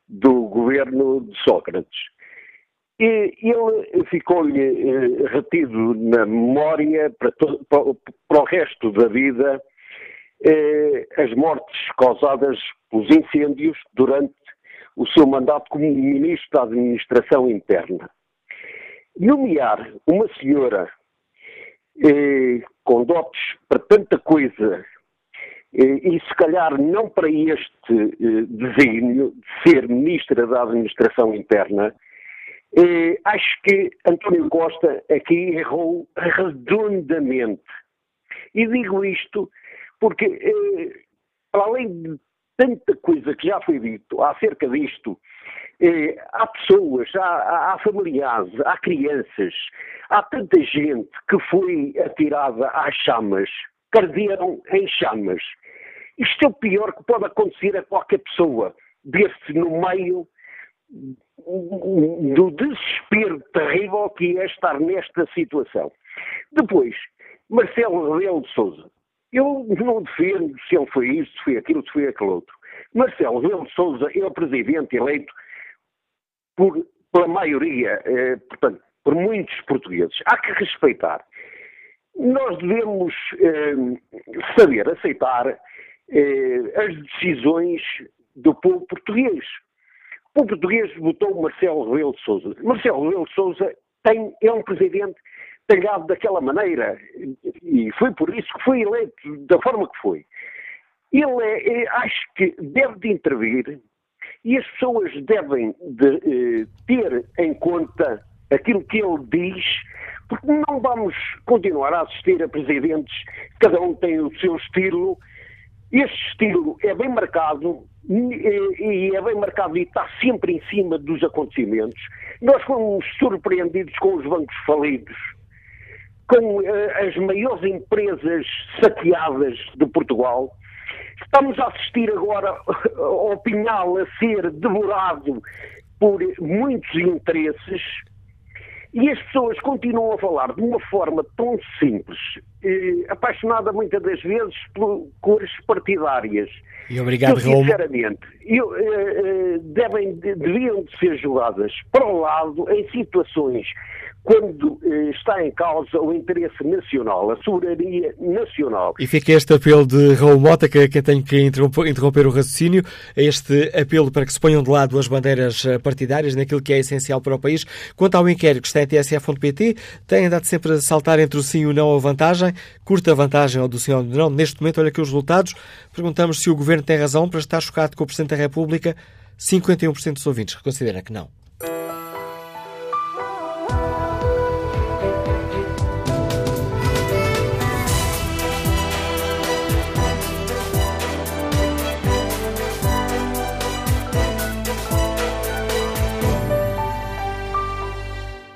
do governo de Sócrates. E ele ficou-lhe eh, retido na memória para, para, para, o resto da vida eh, as mortes causadas pelos incêndios durante o seu mandato como ministro da Administração Interna. Nomear uma senhora com dotes para tanta coisa e se calhar não para este eh, desígnio de ser Ministra da Administração Interna, acho que António Costa aqui errou redondamente. E digo isto porque, eh, para além de tanta coisa que já foi dito acerca disto, eh, há pessoas, há, há, familiares, há crianças, há tanta gente que foi atirada às chamas, carderam em chamas. Isto é o pior que pode acontecer a qualquer pessoa, ver-se no meio do desespero terrível que é estar nesta situação. Depois, Marcelo Rebelo de Souza. Eu não defendo se ele foi isto, se foi aquilo, se foi aquele outro. Marcelo Rebelo de Souza é o presidente eleito por, pela maioria, eh, portanto, por muitos portugueses. Há que respeitar. Nós devemos eh, saber aceitar eh, as decisões do povo português. O povo português votou Marcelo Rebelo de Sousa. Marcelo Rebelo de Sousa tem, é um presidente talhado daquela maneira e foi por isso que foi eleito da forma que foi. Ele é, é, acho que deve de intervir e as pessoas devem de, eh, ter em conta aquilo que ele diz, porque não vamos continuar a assistir a presidentes, cada um tem o seu estilo. Este estilo é bem marcado e é bem marcado e está sempre em cima dos acontecimentos. Nós fomos surpreendidos com os bancos falidos, com eh, as maiores empresas saqueadas de Portugal. Estamos a assistir agora ao Pinhal a ser devorado por muitos interesses. E as pessoas continuam a falar de uma forma tão simples, eh, apaixonada muitas das vezes por cores partidárias. E obrigado, eu, sinceramente, eu, eh, eh, devem, deviam de ser julgadas para o lado em situações quando eh, está em causa o interesse nacional, a soberania nacional. E fica este apelo de Raul Mota, que, que tem que interromper o raciocínio, este apelo para que se ponham de lado as bandeiras eh, partidárias naquilo que é essencial para o país. Quanto ao inquérito que está em tsf.pt, tem andado sempre a saltar entre o sim e o não a vantagem, curta vantagem ao do do não. Neste momento, olha aqui os resultados, perguntamos se o Governo tem razão para estar chocado com o Presidente da República, 51% dos ouvintes considera que não.